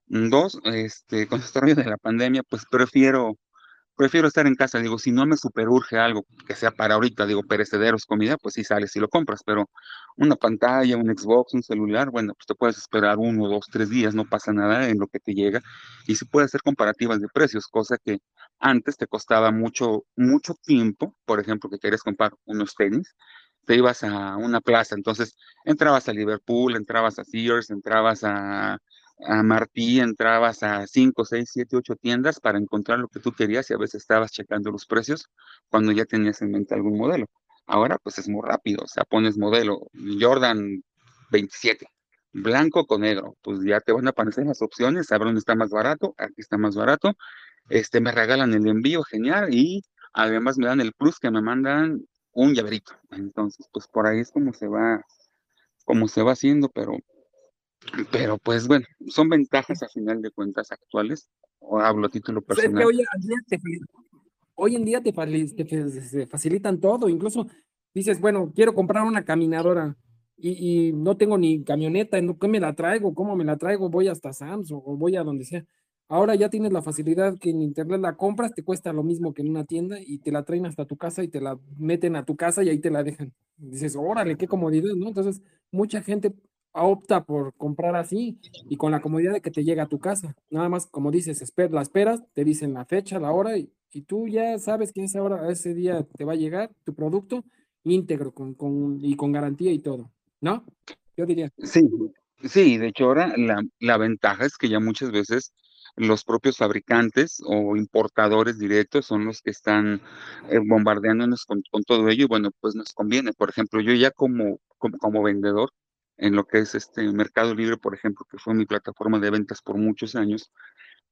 Dos, este, con este rollo de la pandemia, pues prefiero prefiero estar en casa, digo, si no me superurge algo que sea para ahorita, digo, perecederos, comida, pues sí sales y lo compras, pero una pantalla, un Xbox, un celular, bueno, pues te puedes esperar uno, dos, tres días, no pasa nada en lo que te llega, y se puede hacer comparativas de precios, cosa que antes te costaba mucho, mucho tiempo, por ejemplo, que quieres comprar unos tenis, te ibas a una plaza, entonces entrabas a Liverpool, entrabas a Sears, entrabas a a Martí entrabas a 5, 6, 7, 8 tiendas para encontrar lo que tú querías y a veces estabas checando los precios cuando ya tenías en mente algún modelo. Ahora pues es muy rápido, o sea, pones modelo Jordan 27, blanco con negro, pues ya te van a aparecer las opciones, ver dónde está más barato, aquí está más barato, este, me regalan el envío, genial, y además me dan el plus que me mandan un llaverito. Entonces, pues por ahí es se va, como se va haciendo, pero pero pues bueno, son ventajas a final de cuentas actuales, o hablo a título personal. hoy, en día te, facilitan todo, incluso dices, bueno, quiero comprar una caminadora y, no tengo ni camioneta, ¿qué me la traigo? ¿Cómo me la traigo? Voy hasta Samsung o voy a donde sea. Ahora ya tienes la facilidad que en internet la compras, te cuesta lo mismo que en una tienda y te la traen hasta tu casa y te la meten a tu casa y ahí te la dejan. dices, órale, qué comodidad, ¿no? Entonces, mucha gente opta por comprar así y con la comodidad de que te llega a tu casa. Nada más, como dices, la esperas, te dicen la fecha, la hora y, y tú ya sabes que esa hora, ese día te va a llegar tu producto íntegro con, con, y con garantía y todo, ¿no? Yo diría. Sí, sí, de hecho ahora la, la ventaja es que ya muchas veces los propios fabricantes o importadores directos son los que están eh, bombardeándonos con, con, todo ello y bueno, pues nos conviene. Por ejemplo, yo ya como, como, como vendedor, en lo que es este Mercado Libre, por ejemplo, que fue mi plataforma de ventas por muchos años.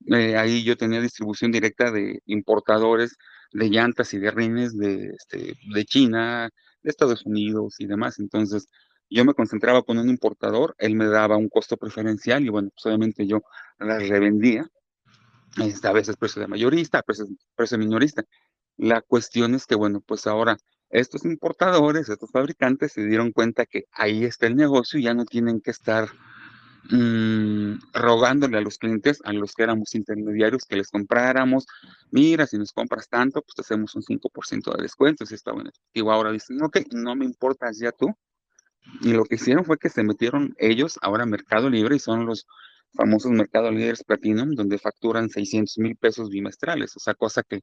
Eh, ahí yo tenía distribución directa de importadores de llantas y de rines de, este, de China, de Estados Unidos y demás. Entonces, yo me concentraba con un importador, él me daba un costo preferencial y bueno, pues obviamente yo las revendía, este, a veces precio de mayorista, a veces precio minorista. La cuestión es que, bueno, pues ahora estos importadores, estos fabricantes se dieron cuenta que ahí está el negocio y ya no tienen que estar mmm, rogándole a los clientes, a los que éramos intermediarios, que les compráramos, mira, si nos compras tanto, pues te hacemos un 5% de descuento, si está bueno. Y ahora dicen, ok, no me importas ya tú. Y lo que hicieron fue que se metieron ellos ahora a Mercado Libre y son los famosos Mercado Líderes Platinum, donde facturan 600 mil pesos bimestrales, o sea, cosa que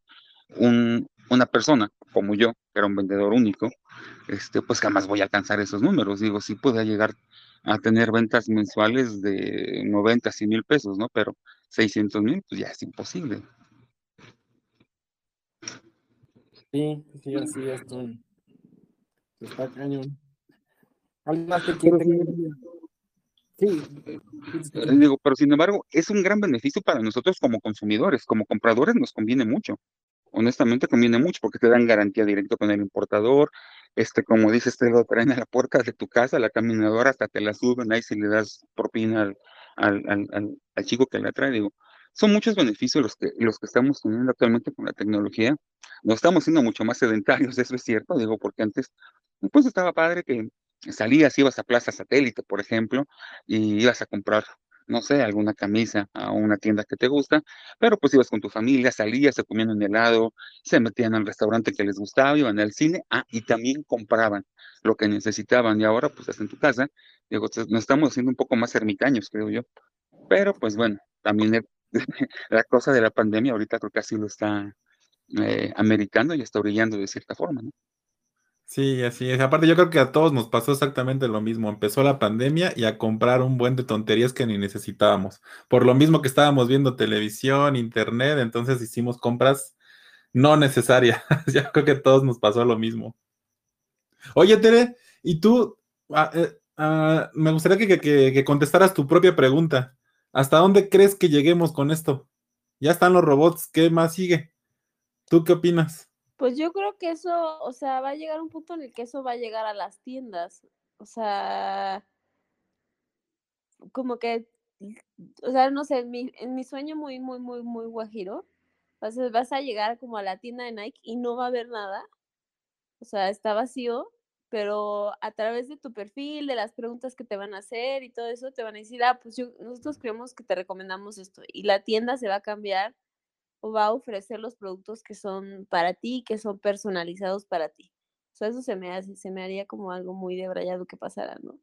un, una persona como yo, que era un vendedor único, este, pues jamás voy a alcanzar esos números. Digo, sí puede llegar a tener ventas mensuales de 90, 100 mil pesos, ¿no? Pero 600 mil, pues ya es imposible. Sí, sí, así es. Está cañón. Sí. Digo, pero sin embargo, es un gran beneficio para nosotros como consumidores, como compradores nos conviene mucho honestamente conviene mucho porque te dan garantía directa con el importador, este, como dices, te lo traen a la puerta de tu casa, la caminadora hasta te la suben, ahí si le das propina al, al, al, chico que la trae, digo, son muchos beneficios los que, los que estamos teniendo actualmente con la tecnología, nos estamos siendo mucho más sedentarios, eso es cierto, digo, porque antes Pues estaba padre que salías, ibas a Plaza Satélite, por ejemplo, y ibas a comprar, no sé, alguna camisa a una tienda que te gusta, pero pues ibas con tu familia, salías, se comían un helado, se metían al restaurante que les gustaba, iban al cine, ah, y también compraban lo que necesitaban, y ahora pues estás en tu casa, digo, nos estamos haciendo un poco más ermitaños, creo yo, pero pues bueno, también la cosa de la pandemia ahorita creo que así lo está eh, americano y está brillando de cierta forma, ¿no? Sí, así es. Aparte, yo creo que a todos nos pasó exactamente lo mismo. Empezó la pandemia y a comprar un buen de tonterías que ni necesitábamos. Por lo mismo que estábamos viendo televisión, internet, entonces hicimos compras no necesarias. yo creo que a todos nos pasó lo mismo. Oye, Tere, y tú, ah, eh, ah, me gustaría que, que contestaras tu propia pregunta. ¿Hasta dónde crees que lleguemos con esto? Ya están los robots, ¿qué más sigue? ¿Tú qué opinas? Pues yo creo que eso, o sea, va a llegar un punto en el que eso va a llegar a las tiendas. O sea, como que, o sea, no sé, en mi, en mi sueño muy, muy, muy, muy guajiro, vas a, vas a llegar como a la tienda de Nike y no va a haber nada. O sea, está vacío, pero a través de tu perfil, de las preguntas que te van a hacer y todo eso, te van a decir, ah, pues yo, nosotros creemos que te recomendamos esto. Y la tienda se va a cambiar va a ofrecer los productos que son para ti, que son personalizados para ti. O eso se me hace, se me haría como algo muy debrayado que pasara, ¿no?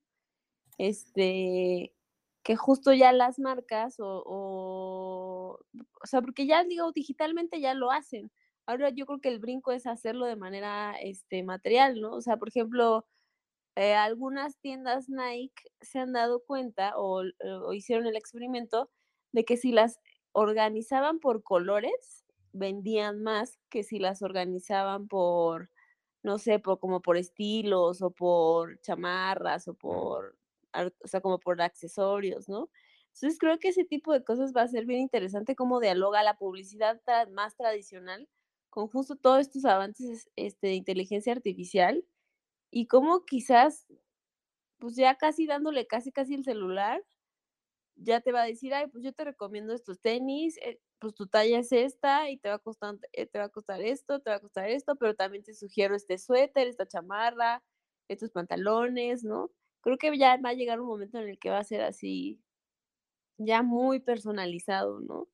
Este, que justo ya las marcas o, o, o sea, porque ya digo, digitalmente ya lo hacen. Ahora yo creo que el brinco es hacerlo de manera este, material, ¿no? O sea, por ejemplo, eh, algunas tiendas Nike se han dado cuenta o, o, hicieron el experimento de que si las organizaban por colores, vendían más que si las organizaban por, no sé, por, como por estilos o por chamarras o por, o sea, como por accesorios, ¿no? Entonces creo que ese tipo de cosas va a ser bien interesante cómo dialoga la publicidad más tradicional con justo todos estos avances este, de inteligencia artificial y cómo quizás, pues ya casi dándole casi casi el celular, ya te va a decir, ay, pues yo te recomiendo estos tenis, eh, pues tu talla es esta y te va, a costar, eh, te va a costar esto, te va a costar esto, pero también te sugiero este suéter, esta chamarra, estos pantalones, ¿no? Creo que ya va a llegar un momento en el que va a ser así, ya muy personalizado, ¿no?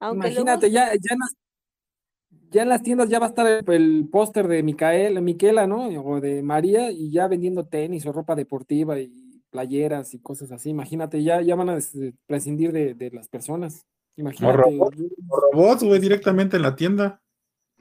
Imagínate, ya, ya, en las, ya en las tiendas ya va a estar el, póster de Micaela, Miquela, ¿no? O de María, y ya vendiendo tenis o ropa deportiva y playeras y cosas así. Imagínate, ya, ya van a prescindir de, las personas. Imagínate. robots, güey, directamente en la tienda.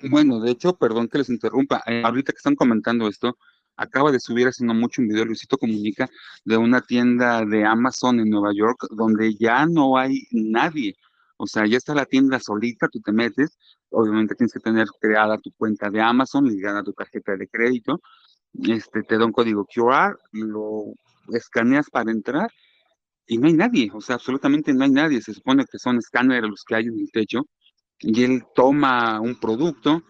Bueno, de hecho, perdón que les interrumpa. Eh, ahorita que están comentando esto, acaba de subir hace no mucho un video, Luisito Comunica, de una tienda de Amazon en Nueva York, donde ya no hay nadie. O sea, ya está la tienda solita, tú te metes, obviamente tienes que tener creada tu cuenta de Amazon, ligada a tu tarjeta de crédito, este, te da un código QR, lo escaneas para entrar y no hay nadie, o sea, absolutamente no hay nadie. Se supone que son escáneres los que hay en el techo y él toma un producto,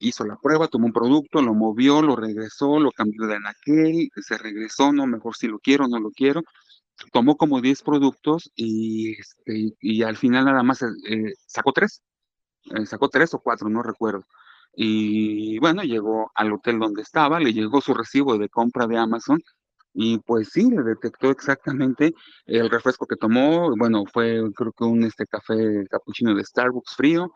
hizo la prueba, tomó un producto, lo movió, lo regresó, lo cambió de aquel, se regresó, no, mejor si lo quiero, no lo quiero. Tomó como 10 productos y, este, y al final nada más eh, sacó tres, eh, sacó tres o cuatro, no recuerdo. Y bueno, llegó al hotel donde estaba, le llegó su recibo de compra de Amazon y pues sí, le detectó exactamente el refresco que tomó. Bueno, fue creo que un este café capuchino de Starbucks frío,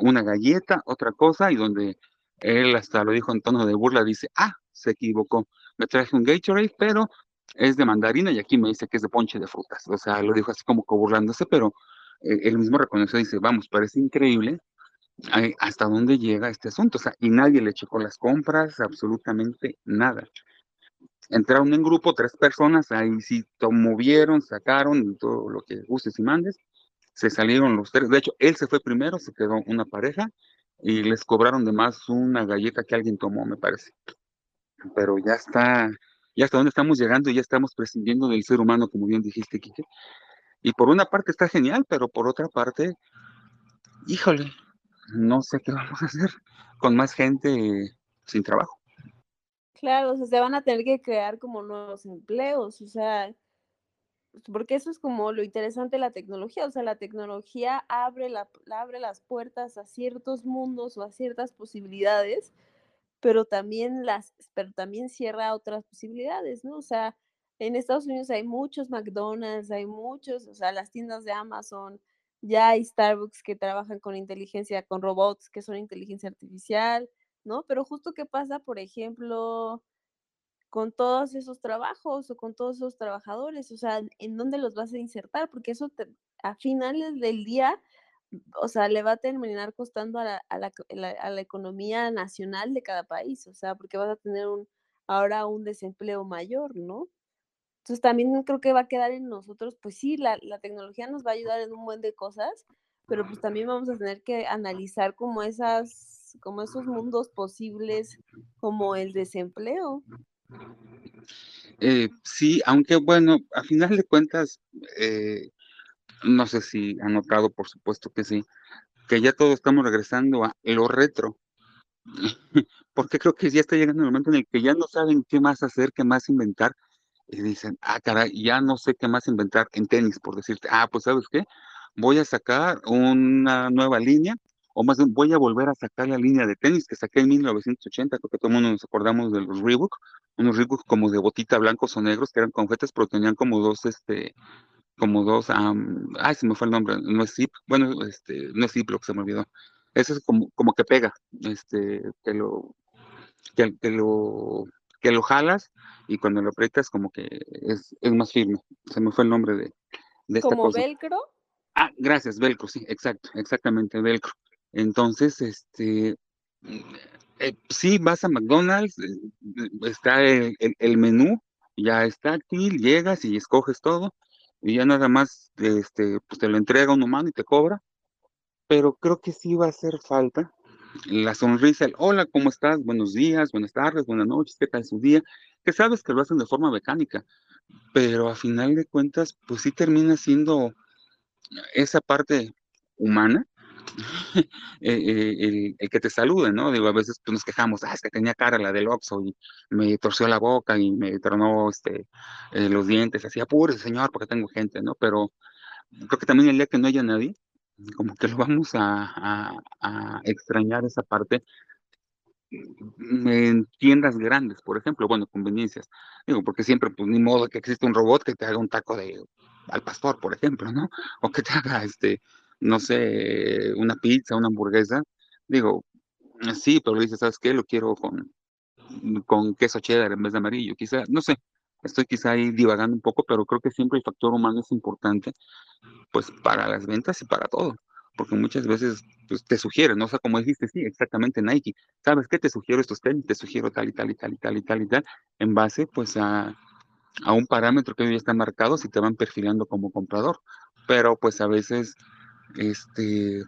una galleta, otra cosa, y donde él hasta lo dijo en tono de burla, dice, ah, se equivocó. Me traje un Gatorade, pero es de mandarina y aquí me dice que es de ponche de frutas. O sea, lo dijo así como burlándose, pero eh, él mismo reconoció, dice, vamos, parece increíble eh, hasta dónde llega este asunto. O sea, y nadie le checó las compras, absolutamente nada entraron en grupo, tres personas, ahí sí movieron, sacaron todo lo que gustes y mandes, se salieron los tres, de hecho, él se fue primero, se quedó una pareja y les cobraron de más una galleta que alguien tomó, me parece. Pero ya está, ya hasta dónde estamos llegando y ya estamos prescindiendo del ser humano, como bien dijiste, Kike. Y por una parte está genial, pero por otra parte, híjole, no sé qué vamos a hacer con más gente sin trabajo. Claro, o sea, se van a tener que crear como nuevos empleos, o sea, pues, porque eso es como lo interesante de la tecnología, o sea, la tecnología abre, la, abre las puertas a ciertos mundos o a ciertas posibilidades pero también las, pero también cierra otras posibilidades, ¿no? O sea, en Estados Unidos hay muchos McDonald's, hay muchos, o sea, las tiendas de Amazon, ya hay Starbucks que trabajan con inteligencia, con robots que son inteligencia artificial, ¿no? Pero justo qué pasa, por ejemplo, con todos esos trabajos o con todos esos trabajadores, o sea, ¿en dónde los vas a insertar? Porque eso a finales del día, o sea, le va a terminar costando a la, a la, a la economía nacional de cada país, o sea, porque vas a tener un, ahora un desempleo mayor, ¿no? Entonces también creo que va a quedar en nosotros, pues sí, la, la, tecnología nos va a ayudar en un buen de cosas, pero pues también vamos a tener que analizar como esas, como esos mundos posibles, como el desempleo. Eh, sí, aunque bueno, a final de cuentas, eh, no sé si han notado, por supuesto que sí, que ya todos estamos regresando a lo retro. Porque creo que ya está llegando el momento en el que ya no saben qué más hacer, qué más inventar. Y dicen, ah, caray, ya no sé qué más inventar en tenis, por decirte, ah, pues sabes qué, voy a sacar una nueva línea, o más bien voy a volver a sacar la línea de tenis que saqué en 1980, creo que todo el mundo nos acordamos de los Reebok, unos Reebok como de botita blancos o negros, que eran conjetas, pero tenían como dos, este, como dos, ay, se me fue el nombre, no es zip, bueno, este, no es zip lo que se me olvidó. Eso es como, como que pega, este, que lo, que, que lo, que lo jalas y cuando lo aprietas como que es, es más firme. Se me fue el nombre de, de esta ¿Como cosa. velcro? Ah, gracias, velcro, sí, exacto, exactamente, velcro. Entonces, este, eh, sí, vas a McDonald's, eh, está el, el, menú, ya es táctil, llegas y escoges todo, y ya nada más, este, pues te lo entrega un humano y te cobra, pero creo que sí va a hacer falta la sonrisa, el hola, ¿cómo estás? Buenos días, buenas tardes, buenas noches, ¿qué tal su día? Que sabes que lo hacen de forma mecánica, pero a final de cuentas, pues sí termina siendo esa parte humana, el, el, que te salude, ¿no? Digo, a veces pues, nos quejamos, ah, es que tenía cara la del Oxxo y me torció la boca y me tronó este, eh, los dientes, así, apúrese, señor, porque tengo gente, ¿no? Pero creo que también el día que no haya nadie, como que lo vamos a extrañar esa parte en tiendas grandes, por ejemplo, bueno, conveniencias. Digo, porque siempre, pues ni modo que existe un robot que te haga un taco de al pastor, por ejemplo, ¿no? O que te haga, este, no sé, una pizza, una hamburguesa. Digo, sí, pero dices, ¿sabes qué? Lo quiero con, con queso cheddar en vez de amarillo, quizá, no sé, estoy quizá ahí divagando un poco, pero creo que siempre el factor humano es importante, pues para las ventas y para todo porque muchas veces pues, te sugieren, ¿no? O sea, como dijiste, sí, exactamente Nike, ¿sabes qué? Te sugiero estos tenis, te sugiero tal y tal y tal y tal y tal y tal, en base pues a, a un parámetro que ya está marcado si te van perfilando como comprador. Pero pues a veces, este,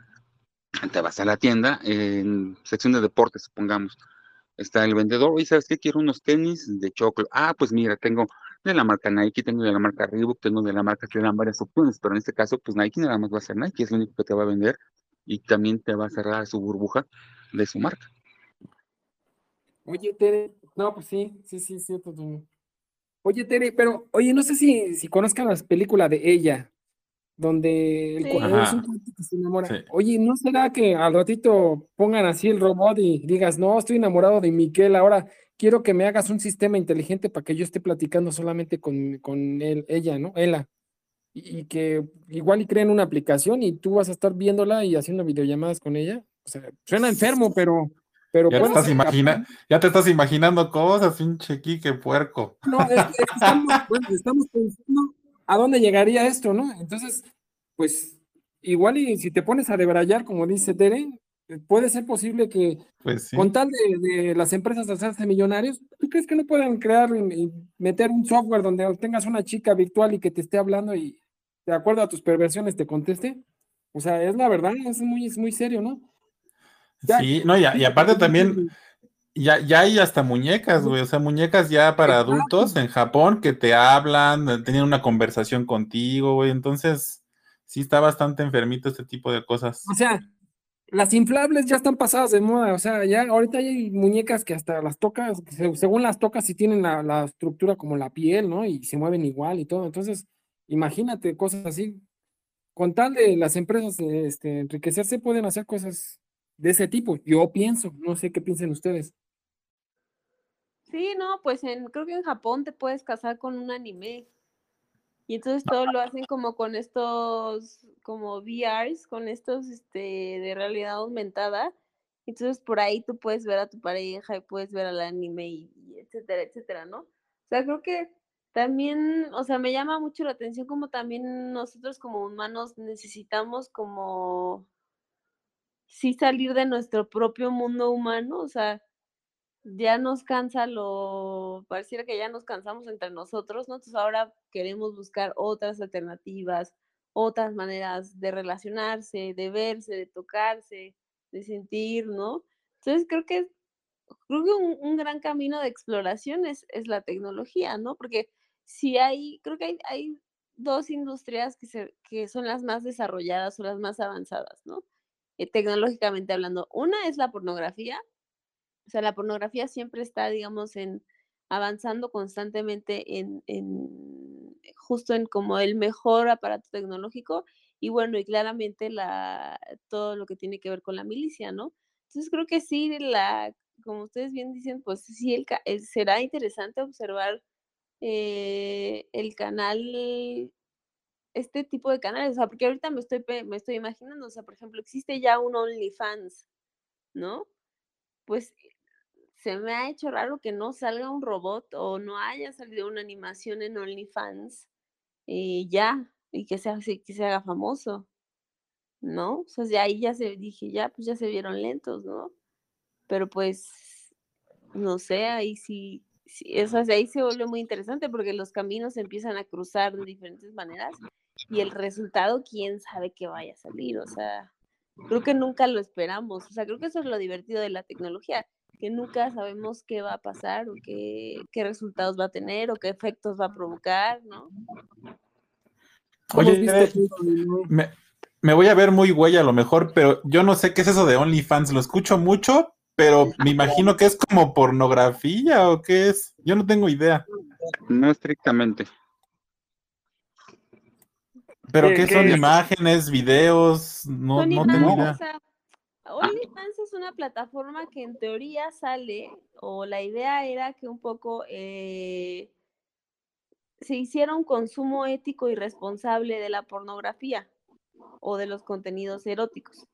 te vas a la tienda en sección de deportes, supongamos, está el vendedor, y ¿sabes qué? Quiero unos tenis de choclo. Ah, pues mira, tengo de la marca Nike, tengo de la marca Reebok, tengo de la marca que dan varias opciones, pero en este caso, pues Nike nada más va a ser Nike, es lo único que te va a vender y también te va a cerrar su burbuja de su marca. Oye, Tere, no, pues sí, sí, sí, sí. Oye, Tere, pero, oye, no sé si, si conozcan las películas de ella, donde el Sí. es un cuate que se enamora. Sí. Oye, ¿no será que al ratito pongan así el robot y digas, no, estoy enamorado de Miquel, ahora quiero que me hagas un sistema inteligente para que yo esté platicando solamente con, con él, ella, ¿no? Ella. Y, y que igual y creen una aplicación y tú vas a estar viéndola y haciendo videollamadas con ella. O sea, suena enfermo, pero, pero Ya te, estás imagina- ya te estás imaginando cosas, pinche Quique puerco. No, es, es que estamos, bueno, estamos pensando a dónde llegaría esto, ¿no? Entonces, pues igual y si te pones a debrayar, como dice Tere, eh, puede ser posible que Pues sí. con tal de, de las empresas hacerse millonarios, ¿tú crees que no pueden crear y y meter un software donde tengas una chica virtual y que te esté hablando y de acuerdo a tus perversiones te conteste? O sea, es la verdad, es muy, es muy serio, ¿no? Ya- Sí, no, y, a- y aparte también ya, ya hay hasta muñecas, güey, o sea, muñecas ya para adultos en Japón que te hablan, eh, tienen una conversación contigo, güey, entonces sí está bastante enfermito este tipo de cosas. O sea, las inflables ya están pasadas de moda, o sea, ya ahorita hay muñecas que hasta las tocas, según las tocas, sí tienen la, la estructura como la piel, ¿no? Y se mueven igual y todo. Entonces, imagínate cosas así. Con tal de las empresas este, enriquecerse, pueden hacer cosas de ese tipo. Yo pienso, no sé qué piensen ustedes. Sí, no, pues en, creo que en Japón te puedes casar con un anime. Y entonces todo lo hacen como con estos, como VRs, con estos este, de realidad aumentada. Entonces por ahí tú puedes ver a tu pareja y puedes ver al anime y, y etcétera, etcétera, ¿no? O sea, creo que también, o sea, me llama mucho la atención como también nosotros como humanos necesitamos como sí salir de nuestro propio mundo humano, o sea, ya nos cansa lo, pareciera que ya nos cansamos entre nosotros, ¿no? Entonces ahora queremos buscar otras alternativas, otras maneras de relacionarse, de verse, de tocarse, de sentir, ¿no? Entonces creo que creo que un, un gran camino de exploración es, es, la tecnología, ¿no? Porque si hay, creo que hay, hay dos industrias que, se, que son las más desarrolladas o las más avanzadas, ¿no? Eh, tecnológicamente hablando. Una es la pornografía, o sea, la pornografía siempre está, digamos, en avanzando constantemente en, en justo en como el mejor aparato tecnológico y bueno, y claramente la, todo lo que tiene que ver con la milicia, ¿no? Entonces creo que sí, la, como ustedes bien dicen, pues sí, el, será interesante observar eh, el canal este tipo de canales, o sea, porque ahorita me estoy, me estoy imaginando, o sea, por ejemplo, existe ya un OnlyFans, ¿no? Pues se me ha hecho raro que no salga un robot o no haya salido una animación en OnlyFans ya, y que se, que se haga famoso, ¿no? O sea, ahí ya se dije, ya, pues ya se vieron lentos, ¿no? Pero pues, no sé, ahí sí, sí eso, ahí se vuelve muy interesante porque los caminos se empiezan a cruzar de diferentes maneras y el resultado, quién sabe qué vaya a salir, o sea, creo que nunca lo esperamos, o sea, creo que eso es lo divertido de la tecnología, que nunca sabemos qué va a pasar o qué, qué resultados va a tener o qué efectos va a provocar, ¿no? Oye, me, me, voy a ver muy güey a lo mejor, pero yo no sé qué es eso de OnlyFans, lo escucho mucho, pero me imagino que es como pornografía o qué es, yo no tengo idea. No estrictamente. ¿Pero qué, qué son qué? imágenes, videos? No, no tengo idea. O sea, OnlyFans es una plataforma que en teoría sale, o la idea era que un poco eh, se hiciera un consumo ético y responsable de la pornografía o de los contenidos eróticos.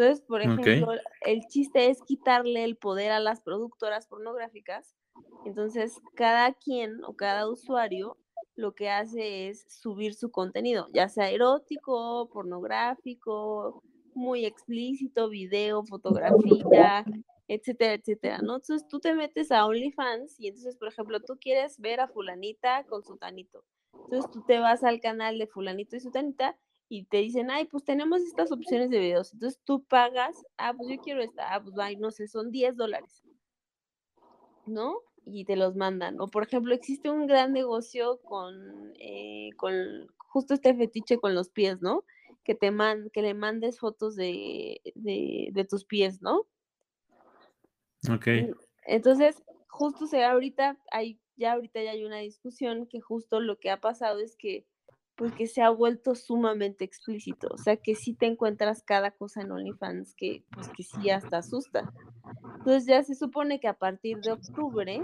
Entonces, por ejemplo, okay. el chiste es quitarle el poder a las productoras pornográficas. Entonces, cada quien o cada usuario lo que hace es subir su contenido, ya sea erótico, pornográfico, muy explícito, video, fotografía, etcétera, etcétera, ¿no? Entonces tú te metes a OnlyFans y entonces, por ejemplo, tú quieres ver a fulanita con su tanito. Entonces tú te vas al canal de fulanito y su tanita y te dicen, ay, pues tenemos estas opciones de videos. Entonces tú pagas, ah, pues yo quiero esta, ah, pues ay, no sé, son 10 dólares, ¿no? Y te los mandan. O por ejemplo, existe un gran negocio con, eh, con justo este fetiche con los pies, ¿no? Que te man, que le mandes fotos de, de, de tus pies, ¿no? Ok. Entonces, justo se ahorita hay, ya ahorita ya hay una discusión que justo lo que ha pasado es que pues que se ha vuelto sumamente explícito, o sea que sí te encuentras cada cosa en OnlyFans que pues que sí hasta asusta. Entonces ya se supone que a partir de octubre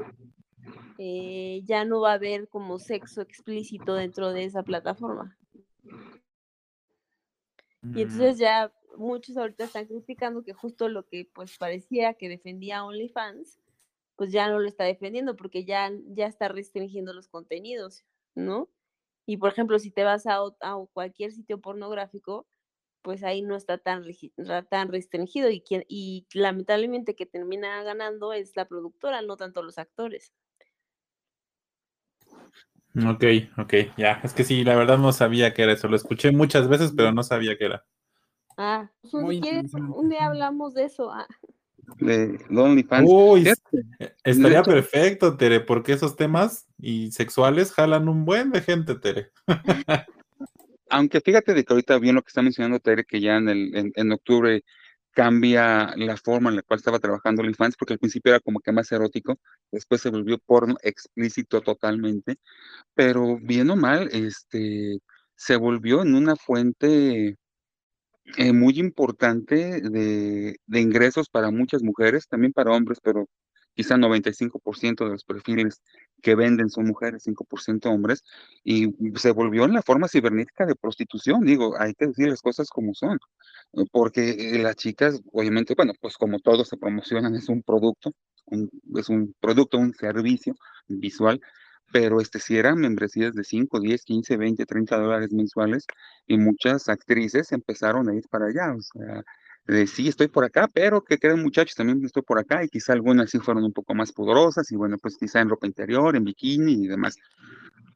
eh, ya no va a haber como sexo explícito dentro de esa plataforma. Y entonces ya muchos ahorita están criticando que justo lo que pues parecía que defendía OnlyFans, pues ya no lo está defendiendo porque ya, ya está restringiendo los contenidos, ¿no? Y por ejemplo, si te vas a, a cualquier sitio pornográfico, pues ahí no está tan, tan restringido y, quien, y lamentablemente que termina ganando es la productora, no tanto los actores. Ok, ok, ya, es que sí, la verdad no sabía que era eso, lo escuché muchas veces, pero no sabía que era. Ah, pues un, quieres, un día hablamos de eso. Ah. De OnlyFans. Uy, estaría perfecto, Tere, porque esos temas y sexuales jalan un buen de gente, Tere. Aunque fíjate de que ahorita bien lo que está mencionando Tere, que ya en, el, en, en octubre cambia la forma en la cual estaba trabajando OnlyFans, porque al principio era como que más erótico, después se volvió porno explícito totalmente, pero bien o mal, este, se volvió en una fuente eh, muy importante de, de, ingresos para muchas mujeres, también para hombres, pero quizá 95% de los perfiles que venden son mujeres, 5% hombres, y se volvió en la forma cibernética de prostitución, digo, hay que decir las cosas como son, eh, porque las chicas, obviamente, bueno, pues como todos se promocionan, es un producto, es un producto, un servicio visual, pero este sí eran membresías de 5, 10, 15, 20, 30 dólares mensuales y muchas actrices empezaron a ir para allá, o sea, de sí, estoy por acá, pero que queden muchachos, también estoy por acá y quizá algunas sí fueron un poco más poderosas y bueno, pues quizá en ropa interior, en bikini y demás.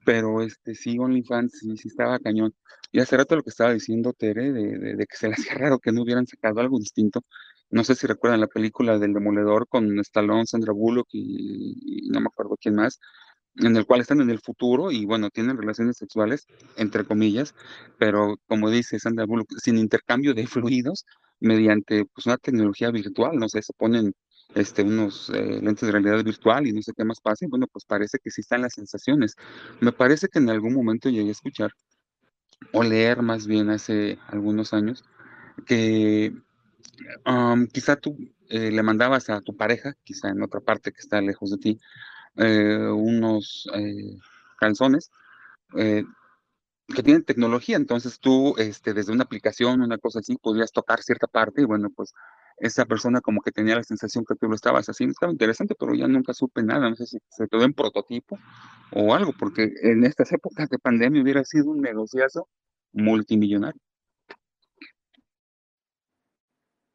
Pero este sí, OnlyFans sí, sí estaba cañón. Y hace rato lo que estaba diciendo Tere, de, de, que se le hacía raro que no hubieran sacado algo distinto. No sé si recuerdan la película del Demoledor con Stallone, Sandra Bullock y, y no me acuerdo quién más, en el cual están en el futuro y bueno, tienen relaciones sexuales, entre comillas, pero como dice Sandra Bullock, sin intercambio de fluidos, mediante pues, una tecnología virtual, no sé, se ponen este, unos eh, lentes de realidad virtual y no sé qué más pasa, bueno, pues parece que sí están las sensaciones. Me parece que en algún momento llegué a escuchar, o leer más bien hace algunos años, que quizá tú eh, le mandabas a tu pareja, quizá en otra parte que está lejos de ti, eh, unos calzones que tienen tecnología, entonces tú este, desde una aplicación, una cosa así, podías tocar cierta parte y bueno, pues esa persona como que tenía la sensación que tú lo estabas haciendo, estaba interesante, pero ya nunca supe nada, no sé si se quedó en prototipo o algo, porque en estas épocas de pandemia hubiera sido un negociazo multimillonario.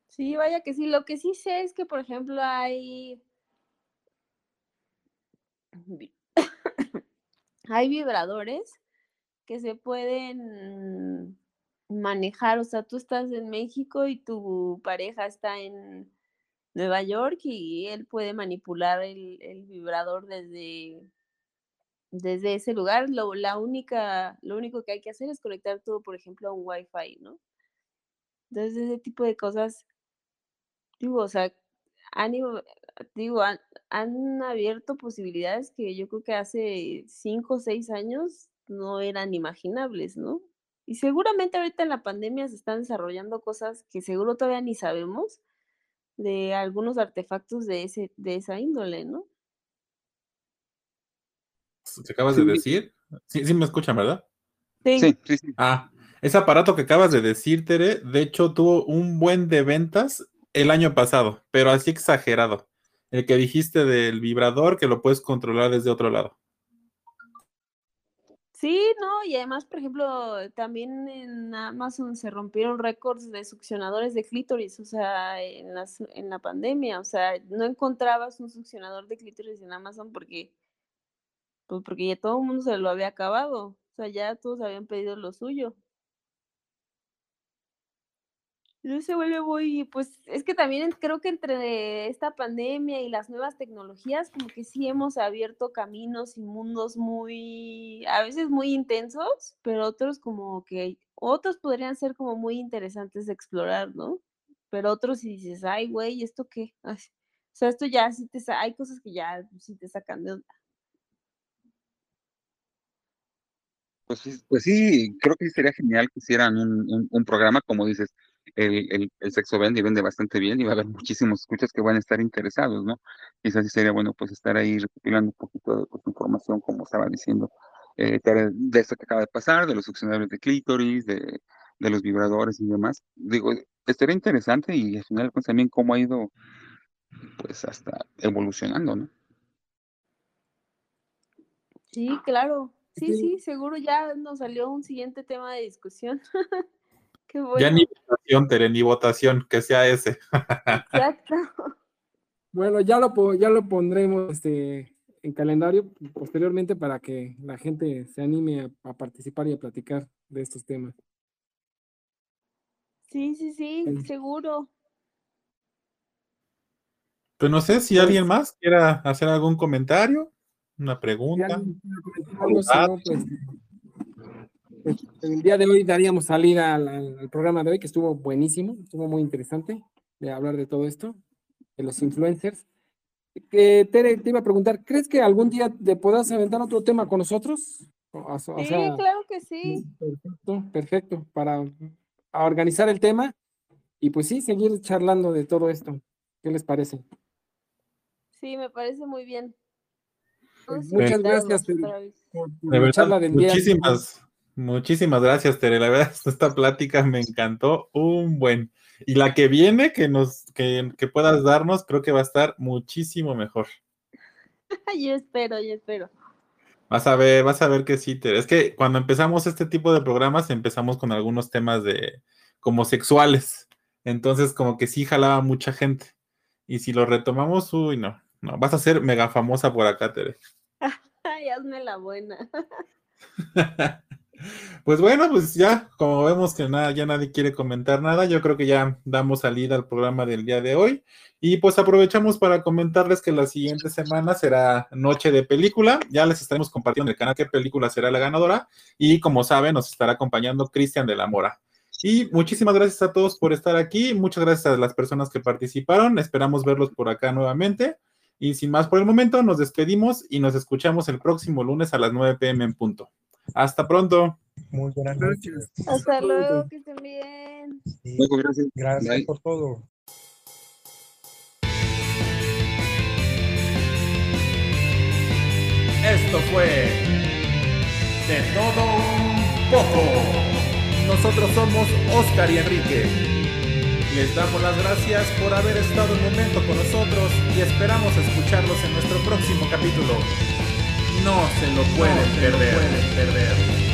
Sí, vaya que sí, lo que sí sé es que, por ejemplo, hay... hay vibradores que se pueden manejar, o sea, tú estás en México y tu pareja está en Nueva York y él puede manipular el, vibrador desde, desde ese lugar. Lo, la única, lo único que hay que hacer es conectar todo, por ejemplo, a un Wi-Fi, ¿no? Entonces, ese tipo de cosas, digo, o sea, digo, han abierto posibilidades que yo creo que hace cinco o seis años no eran imaginables, ¿no? Y seguramente ahorita en la pandemia se están desarrollando cosas que seguro todavía ni sabemos de algunos artefactos de, ese, de esa índole, ¿no? ¿Te acabas de decir? Sí, sí me escuchan, ¿verdad? Sí. sí. sí, Ah, ese aparato que acabas de decir, Tere, de hecho tuvo un buen de ventas el año pasado, pero así exagerado. El que dijiste del vibrador que lo puedes controlar desde otro lado. Sí, no, y además, por ejemplo, también en Amazon se rompieron récords de succionadores de clítoris, o sea, en, las, en la pandemia, o sea, no encontrabas un succionador de clítoris en Amazon porque, pues porque ya todo el mundo se lo había acabado, o sea, ya todos habían pedido lo suyo. No se vuelve muy, pues es que también creo que entre esta pandemia y las nuevas tecnologías, como que sí hemos abierto caminos y mundos muy, a veces muy intensos, pero otros como que, otros podrían ser como muy interesantes de explorar, ¿no? Pero otros si dices, ay, güey, ¿esto qué? o sea, esto ya sí te, hay cosas que ya sí te sacan de onda. Pues pues sí, creo que sería genial que hicieran un, un programa, como dices, el, el, sexo vende y vende bastante bien y va a haber muchísimos escuchas que van a estar interesados, ¿no? Quizás sí sería bueno pues estar ahí recopilando un poquito de pues, información, como estaba diciendo, eh, de esto que acaba de pasar, de los succionadores de clítoris, de, de los vibradores y demás. Digo, estaría interesante y al final pues también cómo ha ido pues hasta evolucionando, ¿no? Sí, claro. Sí, sí, seguro ya nos salió un siguiente tema de discusión. Ya ni votación, Tere, ni votación, que sea ese. Exacto. Bueno, ya lo, ya lo pondremos este, en calendario posteriormente para que la gente se anime a, participar y a platicar de estos temas. Sí, sí, sí, seguro. Pues no sé si alguien más quiera hacer algún comentario, una pregunta. El día de hoy daríamos salida al, programa de hoy, que estuvo buenísimo, estuvo muy interesante de hablar de todo esto, de los influencers. Que Tere, te iba a preguntar, ¿crees que algún día te puedas aventar otro tema con nosotros? sí, claro que sí. Perfecto, perfecto, para organizar el tema y pues sí, seguir charlando de todo esto. ¿Qué les parece? Sí, me parece muy bien. Todos Muchas gracias, por por De la verdad, charla del día. muchísimas, muchísimas gracias, Tere. La verdad, esta plática me encantó un buen. Y la que viene, que nos, que, que puedas darnos, creo que va a estar muchísimo mejor. yo espero, yo espero. Vas a ver, vas a ver que sí, Tere. Es que cuando empezamos este tipo de programas, empezamos con algunos temas de como sexuales. Entonces, como que sí jalaba mucha gente. Y si lo retomamos, uy, no, no, vas a ser mega famosa por acá, Tere. Ay, hazme la buena. Pues bueno, pues ya, como vemos que nada, ya nadie quiere comentar nada, yo creo que ya damos salida al programa del día de hoy. Y pues aprovechamos para comentarles que la siguiente semana será noche de película. Ya les estaremos compartiendo en el canal qué película será la ganadora. Y como saben, nos estará acompañando Cristian de la Mora. Y muchísimas gracias a todos por estar aquí. Muchas gracias a las personas que participaron. Esperamos verlos por acá nuevamente. Y sin más por el momento, nos despedimos y nos escuchamos el próximo lunes a las 9 pm en punto. Hasta pronto. Muy buenas noches. Hasta luego, que estén bien. Sí, Luego, gracias. gracias Bye. por todo. Esto fue de todo un poco. Nosotros somos Oscar y Enrique. Les damos las gracias por haber estado un momento con nosotros y esperamos escucharlos en nuestro próximo capítulo. No se lo pueden perder.